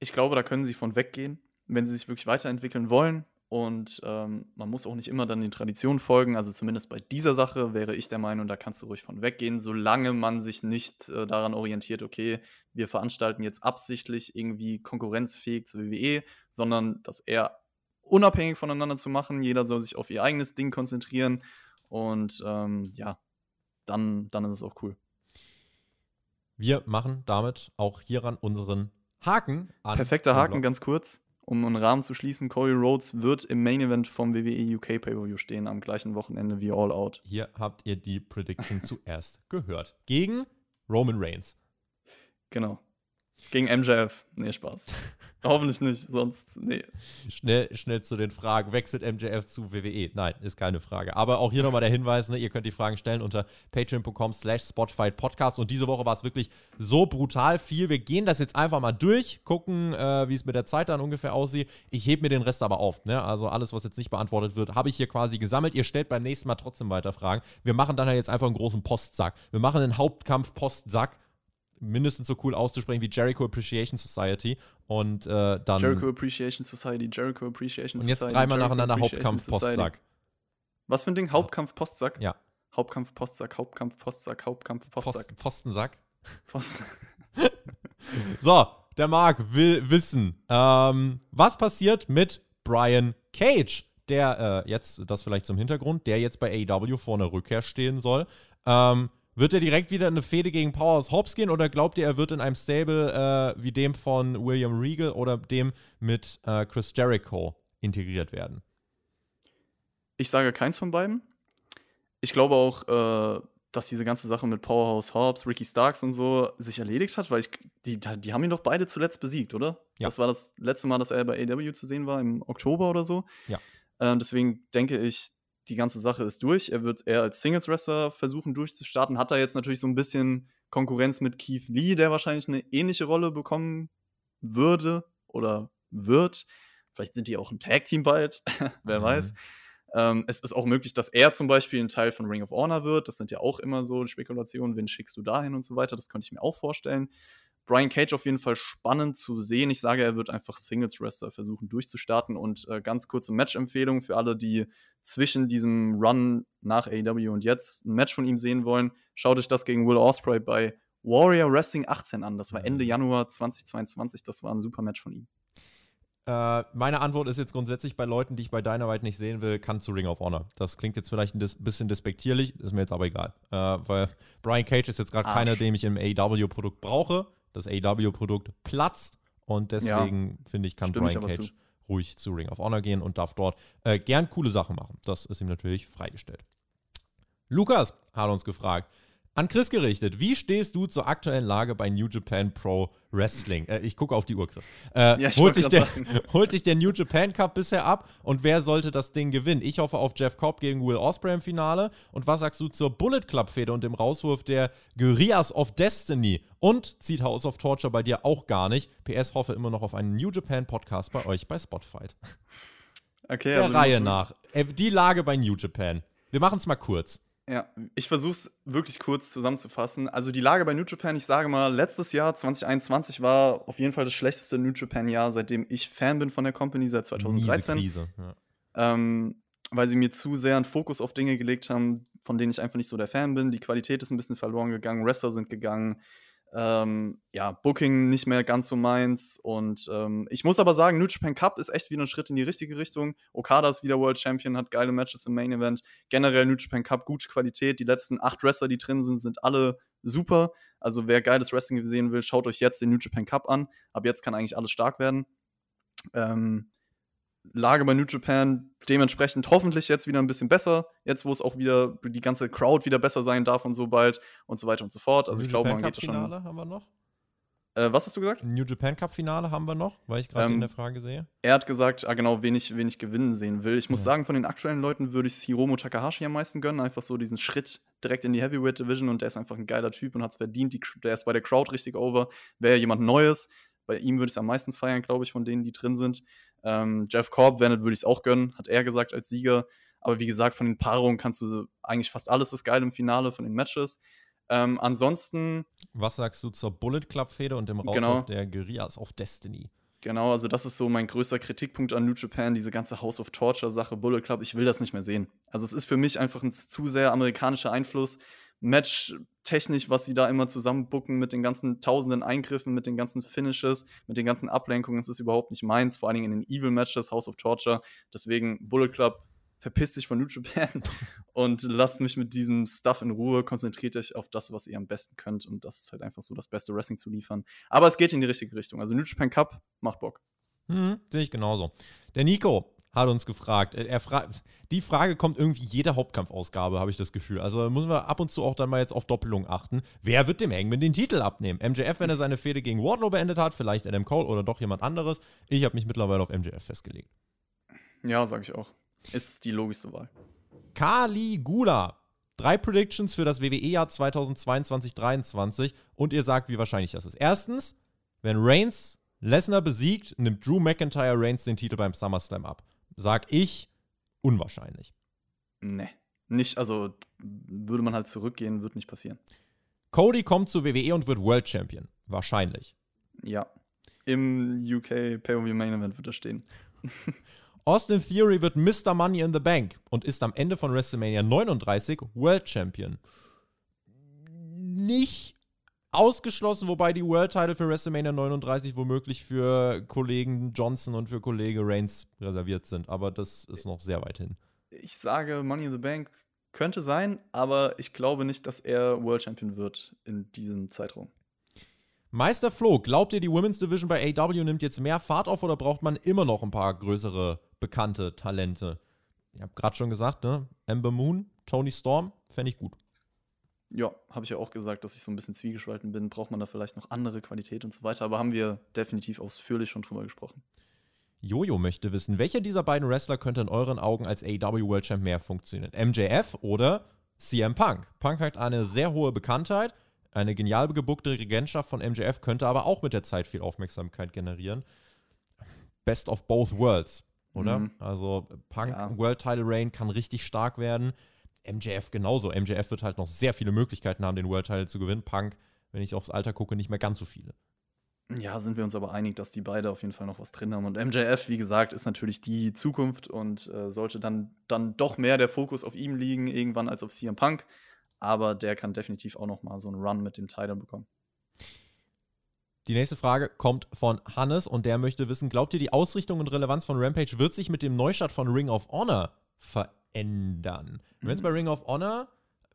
Ich glaube, da können sie von weggehen, wenn sie sich wirklich weiterentwickeln wollen. Und ähm, man muss auch nicht immer dann den Traditionen folgen. Also zumindest bei dieser Sache wäre ich der Meinung, da kannst du ruhig von weggehen, solange man sich nicht äh, daran orientiert, okay, wir veranstalten jetzt absichtlich irgendwie konkurrenzfähig zur WWE, sondern dass er unabhängig voneinander zu machen. Jeder soll sich auf ihr eigenes Ding konzentrieren. Und ähm, ja, dann, dann ist es auch cool. Wir machen damit auch hieran unseren Haken an. Perfekter Haken, ganz kurz. Um einen Rahmen zu schließen, Corey Rhodes wird im Main Event vom WWE UK Pay-Per-View stehen am gleichen Wochenende wie All Out. Hier habt ihr die Prediction zuerst gehört. Gegen Roman Reigns. Genau. Gegen MJF. Nee, Spaß. Hoffentlich nicht, sonst, nee. Schnell, schnell zu den Fragen. Wechselt MJF zu WWE? Nein, ist keine Frage. Aber auch hier nochmal der Hinweis, ne, ihr könnt die Fragen stellen unter patreon.com slash Podcast. Und diese Woche war es wirklich so brutal viel. Wir gehen das jetzt einfach mal durch, gucken, äh, wie es mit der Zeit dann ungefähr aussieht. Ich hebe mir den Rest aber auf. Ne? Also alles, was jetzt nicht beantwortet wird, habe ich hier quasi gesammelt. Ihr stellt beim nächsten Mal trotzdem weiter Fragen. Wir machen dann halt jetzt einfach einen großen Postsack. Wir machen einen Hauptkampf-Postsack mindestens so cool auszusprechen wie Jericho Appreciation Society. Und äh, dann. Jericho Appreciation Society, Jericho Appreciation Society. Und jetzt dreimal nacheinander Hauptkampf Postsack. Was für ein Ding? Hauptkampf Postsack? Ja. Hauptkampf Postsack, Hauptkampf Postsack, Hauptkampf Postsack. Post, Postensack. Posten. so, der Marc will wissen, ähm, was passiert mit Brian Cage? Der äh, jetzt, das vielleicht zum Hintergrund, der jetzt bei AEW vor einer Rückkehr stehen soll. Ähm, wird er direkt wieder in eine Fehde gegen Powerhouse Hobbs gehen oder glaubt ihr, er wird in einem Stable äh, wie dem von William Regal oder dem mit äh, Chris Jericho integriert werden? Ich sage keins von beiden. Ich glaube auch, äh, dass diese ganze Sache mit Powerhouse Hobbs, Ricky Starks und so sich erledigt hat, weil ich, die, die haben ihn doch beide zuletzt besiegt, oder? Ja. Das war das letzte Mal, dass er bei AW zu sehen war, im Oktober oder so. Ja. Ähm, deswegen denke ich, die ganze Sache ist durch. Er wird eher als Singles-Wrestler versuchen durchzustarten. Hat da jetzt natürlich so ein bisschen Konkurrenz mit Keith Lee, der wahrscheinlich eine ähnliche Rolle bekommen würde oder wird. Vielleicht sind die auch ein Tag-Team bald, wer mhm. weiß. Ähm, es ist auch möglich, dass er zum Beispiel ein Teil von Ring of Honor wird. Das sind ja auch immer so Spekulationen, wen schickst du dahin und so weiter. Das könnte ich mir auch vorstellen. Brian Cage auf jeden Fall spannend zu sehen. Ich sage, er wird einfach Singles-Wrestler versuchen durchzustarten. Und äh, ganz kurze Match-Empfehlung für alle, die zwischen diesem Run nach AEW und jetzt ein Match von ihm sehen wollen. Schaut euch das gegen Will Ospreay bei Warrior Wrestling 18 an. Das war Ende mhm. Januar 2022. Das war ein super Match von ihm. Äh, meine Antwort ist jetzt grundsätzlich bei Leuten, die ich bei Dynamite nicht sehen will, kann zu Ring of Honor. Das klingt jetzt vielleicht ein bisschen despektierlich, ist mir jetzt aber egal. Äh, weil Brian Cage ist jetzt gerade keiner, den ich im AEW-Produkt brauche das AW-Produkt platzt. Und deswegen ja, finde ich, kann Brian Cage zu. ruhig zu Ring of Honor gehen und darf dort äh, gern coole Sachen machen. Das ist ihm natürlich freigestellt. Lukas hat uns gefragt, an Chris gerichtet, wie stehst du zur aktuellen Lage bei New Japan Pro Wrestling? Äh, ich gucke auf die Uhr, Chris. Äh, ja, holt, dich der, holt dich der New Japan Cup bisher ab und wer sollte das Ding gewinnen? Ich hoffe auf Jeff Cobb gegen Will Ospreay im Finale. Und was sagst du zur Bullet Club Fehde und dem Rauswurf der Guerrillas of Destiny? Und zieht House of Torture bei dir auch gar nicht? PS hoffe immer noch auf einen New Japan Podcast bei euch bei Spotify. Okay, der also Reihe nach. Äh, die Lage bei New Japan. Wir machen es mal kurz. Ja, ich versuche es wirklich kurz zusammenzufassen. Also die Lage bei New Japan, ich sage mal, letztes Jahr 2021 war auf jeden Fall das schlechteste New Japan Jahr, seitdem ich Fan bin von der Company seit 2013. Miese Krise, ja. ähm, weil sie mir zu sehr einen Fokus auf Dinge gelegt haben, von denen ich einfach nicht so der Fan bin. Die Qualität ist ein bisschen verloren gegangen, Wrestler sind gegangen, ähm, ja, Booking nicht mehr ganz so meins. Und ähm, ich muss aber sagen, New Japan Cup ist echt wieder ein Schritt in die richtige Richtung. Okada ist wieder World Champion, hat geile Matches im Main Event. Generell New Japan Cup, gute Qualität. Die letzten acht Wrestler, die drin sind, sind alle super. Also wer geiles Wrestling sehen will, schaut euch jetzt den New Japan Cup an. Ab jetzt kann eigentlich alles stark werden. Ähm, Lage bei New Japan dementsprechend hoffentlich jetzt wieder ein bisschen besser. Jetzt, wo es auch wieder die ganze Crowd wieder besser sein darf und so bald und so weiter und so fort. Also New ich glaube, man geht schon. Finale haben wir noch? Äh, was hast du gesagt? New Japan Cup Finale haben wir noch, weil ich gerade ähm, in der Frage sehe. Er hat gesagt, ah, genau, wen ich, wen ich gewinnen sehen will. Ich muss ja. sagen, von den aktuellen Leuten würde ich es Hiromo Takahashi am meisten gönnen. Einfach so diesen Schritt direkt in die Heavyweight Division und der ist einfach ein geiler Typ und hat es verdient. Die, der ist bei der Crowd richtig over. Wäre jemand Neues. Bei ihm würde ich es am meisten feiern, glaube ich, von denen, die drin sind. Ähm, Jeff Korb, Bennett würde ich es auch gönnen, hat er gesagt als Sieger. Aber wie gesagt, von den Paarungen kannst du eigentlich fast alles ist geil im Finale von den Matches. Ähm, ansonsten. Was sagst du zur Bullet Club-Fehde und dem Rauswurf genau. der Guerillas of Destiny? Genau, also das ist so mein größter Kritikpunkt an New Japan, diese ganze House of Torture-Sache, Bullet Club. Ich will das nicht mehr sehen. Also es ist für mich einfach ein zu sehr amerikanischer Einfluss. Match-technisch, was sie da immer zusammenbucken mit den ganzen tausenden Eingriffen, mit den ganzen Finishes, mit den ganzen Ablenkungen, das ist überhaupt nicht meins, vor allen Dingen in den Evil-Matches, House of Torture. Deswegen Bullet Club verpisst dich von New Japan und lasst mich mit diesem Stuff in Ruhe, konzentriert euch auf das, was ihr am besten könnt und das ist halt einfach so das beste Wrestling zu liefern. Aber es geht in die richtige Richtung. Also New Japan Cup macht Bock. Hm, sehe ich genauso. Der Nico hat uns gefragt. Er fra die Frage kommt irgendwie jede Hauptkampfausgabe, habe ich das Gefühl. Also müssen wir ab und zu auch dann mal jetzt auf Doppelung achten. Wer wird dem Hangman den Titel abnehmen? MJF, wenn er seine Fehde gegen Wardlow beendet hat, vielleicht Adam Cole oder doch jemand anderes. Ich habe mich mittlerweile auf MJF festgelegt. Ja, sage ich auch. Ist die logischste Wahl. Kali Gula. Drei Predictions für das WWE-Jahr 2022-23 und ihr sagt, wie wahrscheinlich das ist. Erstens, wenn Reigns Lesnar besiegt, nimmt Drew McIntyre Reigns den Titel beim SummerSlam ab. Sag ich, unwahrscheinlich. Nee. Nicht, also würde man halt zurückgehen, wird nicht passieren. Cody kommt zu WWE und wird World Champion. Wahrscheinlich. Ja. Im UK Pay-Per-View Main Event wird er stehen. Austin Theory wird Mr. Money in the Bank und ist am Ende von WrestleMania 39 World Champion. Nicht ausgeschlossen, wobei die World Title für WrestleMania 39 womöglich für Kollegen Johnson und für Kollege Reigns reserviert sind. Aber das ist noch sehr weit hin. Ich sage, Money in the Bank könnte sein, aber ich glaube nicht, dass er World Champion wird in diesem Zeitraum. Meister Flo, glaubt ihr, die Women's Division bei AW nimmt jetzt mehr Fahrt auf oder braucht man immer noch ein paar größere, bekannte Talente? Ich habe gerade schon gesagt, ne? Ember Moon, Tony Storm, fände ich gut. Ja, habe ich ja auch gesagt, dass ich so ein bisschen zwiegespalten bin. Braucht man da vielleicht noch andere Qualität und so weiter. Aber haben wir definitiv ausführlich schon drüber gesprochen. Jojo möchte wissen, welcher dieser beiden Wrestler könnte in euren Augen als AEW World Champ mehr funktionieren? MJF oder CM Punk? Punk hat eine sehr hohe Bekanntheit, eine genial gebuckte Regentschaft von MJF könnte aber auch mit der Zeit viel Aufmerksamkeit generieren. Best of both worlds, oder? Mhm. Also Punk ja. World Title Reign kann richtig stark werden. MJF genauso. MJF wird halt noch sehr viele Möglichkeiten haben, den World Title zu gewinnen. Punk, wenn ich aufs Alter gucke, nicht mehr ganz so viele. Ja, sind wir uns aber einig, dass die beide auf jeden Fall noch was drin haben. Und MJF, wie gesagt, ist natürlich die Zukunft und äh, sollte dann, dann doch mehr der Fokus auf ihm liegen, irgendwann als auf CM Punk. Aber der kann definitiv auch noch mal so einen Run mit dem Title bekommen. Die nächste Frage kommt von Hannes und der möchte wissen: Glaubt ihr, die Ausrichtung und Relevanz von Rampage wird sich mit dem Neustart von Ring of Honor verändern? Ändern. Mhm. Wenn es bei Ring of Honor,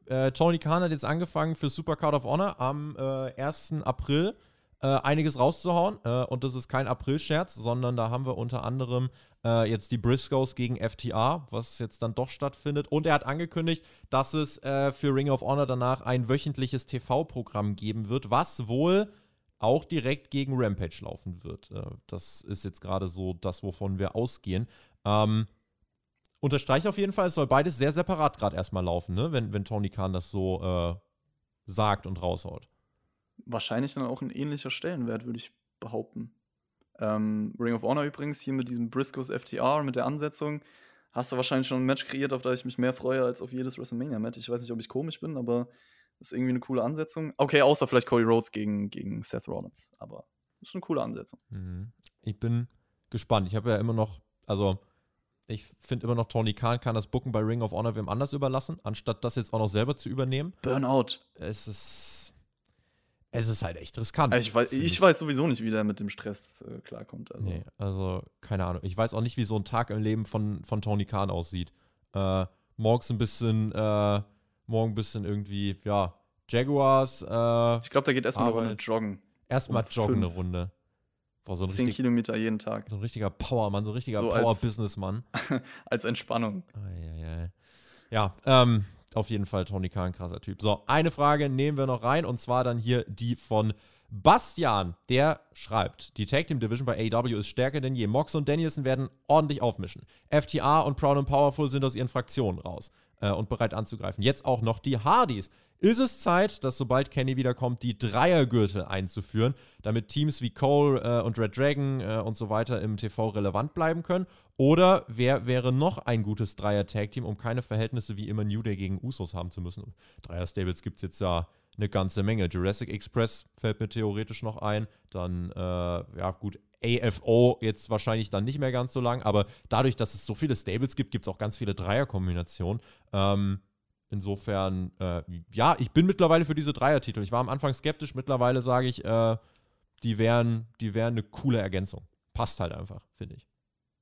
äh, Tony Khan hat jetzt angefangen für Super Card of Honor am äh, 1. April äh, einiges rauszuhauen. Äh, und das ist kein April-Scherz, sondern da haben wir unter anderem äh, jetzt die Briscoes gegen FTA, was jetzt dann doch stattfindet. Und er hat angekündigt, dass es äh, für Ring of Honor danach ein wöchentliches TV-Programm geben wird, was wohl auch direkt gegen Rampage laufen wird. das ist jetzt gerade so das, wovon wir ausgehen. Ähm, unterstreiche auf jeden Fall, es soll beides sehr separat gerade erstmal laufen, ne? wenn, wenn Tony Khan das so äh, sagt und raushaut. Wahrscheinlich dann auch ein ähnlicher Stellenwert, würde ich behaupten. Ähm, Ring of Honor übrigens hier mit diesem Briscoes FTR, mit der Ansetzung, hast du wahrscheinlich schon ein Match kreiert, auf das ich mich mehr freue als auf jedes WrestleMania-Match. Ich weiß nicht, ob ich komisch bin, aber das ist irgendwie eine coole Ansetzung. Okay, außer vielleicht Cody Rhodes gegen, gegen Seth Rollins, aber ist eine coole Ansetzung. Mhm. Ich bin gespannt. Ich habe ja immer noch, also ich finde immer noch, Tony Khan kann das Booken bei Ring of Honor wem anders überlassen, anstatt das jetzt auch noch selber zu übernehmen. Burnout. Es ist. Es ist halt echt riskant. Also ich, weiß, ich weiß sowieso nicht, wie der mit dem Stress äh, klarkommt. Also. Nee, also keine Ahnung. Ich weiß auch nicht, wie so ein Tag im Leben von, von Tony Khan aussieht. Äh, morgens ein bisschen, äh, morgen ein bisschen irgendwie, ja, Jaguars. Äh, ich glaube, da geht erstmal eine Runde joggen. Erstmal um joggen fünf. eine Runde. Boah, so ein 10 richtig, Kilometer jeden Tag. So ein richtiger Powermann, so ein richtiger so Power-Businessmann. Als, als Entspannung. Eieiei. Ja, ähm, auf jeden Fall Tony Khan, krasser Typ. So, eine Frage nehmen wir noch rein und zwar dann hier die von Bastian. Der schreibt: Die Tag Team Division bei AEW ist stärker denn je. Mox und Danielson werden ordentlich aufmischen. FTA und Proud and Powerful sind aus ihren Fraktionen raus äh, und bereit anzugreifen. Jetzt auch noch die Hardys. Ist es Zeit, dass sobald Kenny wiederkommt, die Dreiergürtel einzuführen, damit Teams wie Cole äh, und Red Dragon äh, und so weiter im TV relevant bleiben können? Oder wer wäre noch ein gutes Dreier-Tag-Team, um keine Verhältnisse wie immer New Day gegen Usos haben zu müssen? Dreier-Stables gibt es jetzt ja eine ganze Menge. Jurassic Express fällt mir theoretisch noch ein. Dann, äh, ja, gut, AFO jetzt wahrscheinlich dann nicht mehr ganz so lang, aber dadurch, dass es so viele Stables gibt, gibt es auch ganz viele Dreierkombinationen. Ähm, insofern, äh, ja, ich bin mittlerweile für diese Dreiertitel. Ich war am Anfang skeptisch, mittlerweile sage ich, äh, die wären, die wären eine coole Ergänzung. Passt halt einfach, finde ich.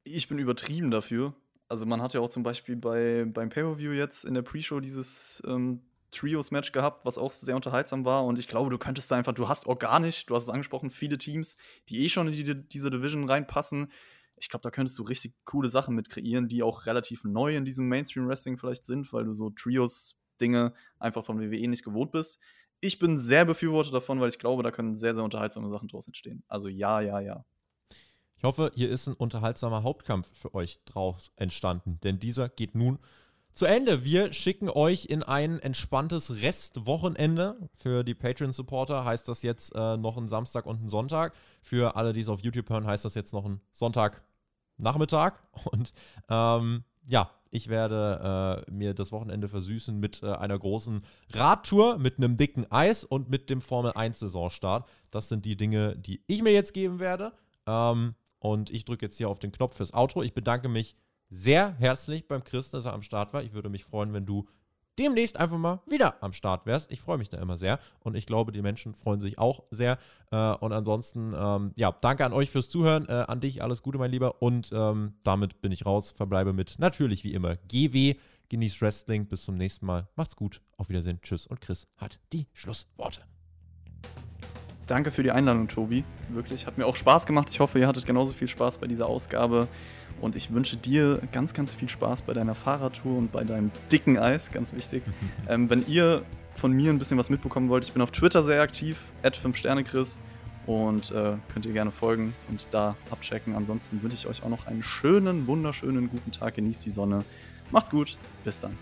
Ich bin übertrieben dafür. Also man hat ja auch zum Beispiel bei, beim Pay-Per-View jetzt in der Pre-Show dieses ähm, Trios-Match gehabt, was auch sehr unterhaltsam war. Und ich glaube, du könntest da einfach, du hast organisch, du hast es angesprochen, viele Teams, die eh schon in die, diese Division reinpassen. Ich glaube, da könntest du richtig coole Sachen mit kreieren, die auch relativ neu in diesem Mainstream-Wrestling vielleicht sind, weil du so Trios-Dinge einfach von WWE nicht gewohnt bist. Ich bin sehr befürwortet davon, weil ich glaube, da können sehr, sehr unterhaltsame Sachen draus entstehen. Also ja, ja, ja. Ich hoffe, hier ist ein unterhaltsamer Hauptkampf für euch draus entstanden, denn dieser geht nun zu Ende. Wir schicken euch in ein entspanntes Restwochenende. Für die Patreon-Supporter heißt das jetzt äh, noch ein Samstag und ein Sonntag. Für alle, die es auf YouTube hören, heißt das jetzt noch ein Sonntagnachmittag. Und ähm, ja, ich werde äh, mir das Wochenende versüßen mit äh, einer großen Radtour, mit einem dicken Eis und mit dem Formel 1 Saisonstart. Das sind die Dinge, die ich mir jetzt geben werde. Ähm, und ich drücke jetzt hier auf den Knopf fürs Outro. Ich bedanke mich sehr herzlich beim Chris, dass er am Start war. Ich würde mich freuen, wenn du demnächst einfach mal wieder am Start wärst. Ich freue mich da immer sehr und ich glaube, die Menschen freuen sich auch sehr. Äh, und ansonsten, ähm, ja, danke an euch fürs Zuhören. Äh, an dich alles Gute, mein Lieber. Und ähm, damit bin ich raus. Verbleibe mit natürlich wie immer GW. Genießt Wrestling. Bis zum nächsten Mal. Macht's gut. Auf Wiedersehen. Tschüss. Und Chris hat die Schlussworte. Danke für die Einladung, Tobi. Wirklich, hat mir auch Spaß gemacht. Ich hoffe, ihr hattet genauso viel Spaß bei dieser Ausgabe. Und ich wünsche dir ganz, ganz viel Spaß bei deiner Fahrradtour und bei deinem dicken Eis, ganz wichtig. ähm, wenn ihr von mir ein bisschen was mitbekommen wollt, ich bin auf Twitter sehr aktiv, 5sternechris. Und äh, könnt ihr gerne folgen und da abchecken. Ansonsten wünsche ich euch auch noch einen schönen, wunderschönen guten Tag. Genießt die Sonne. Macht's gut. Bis dann.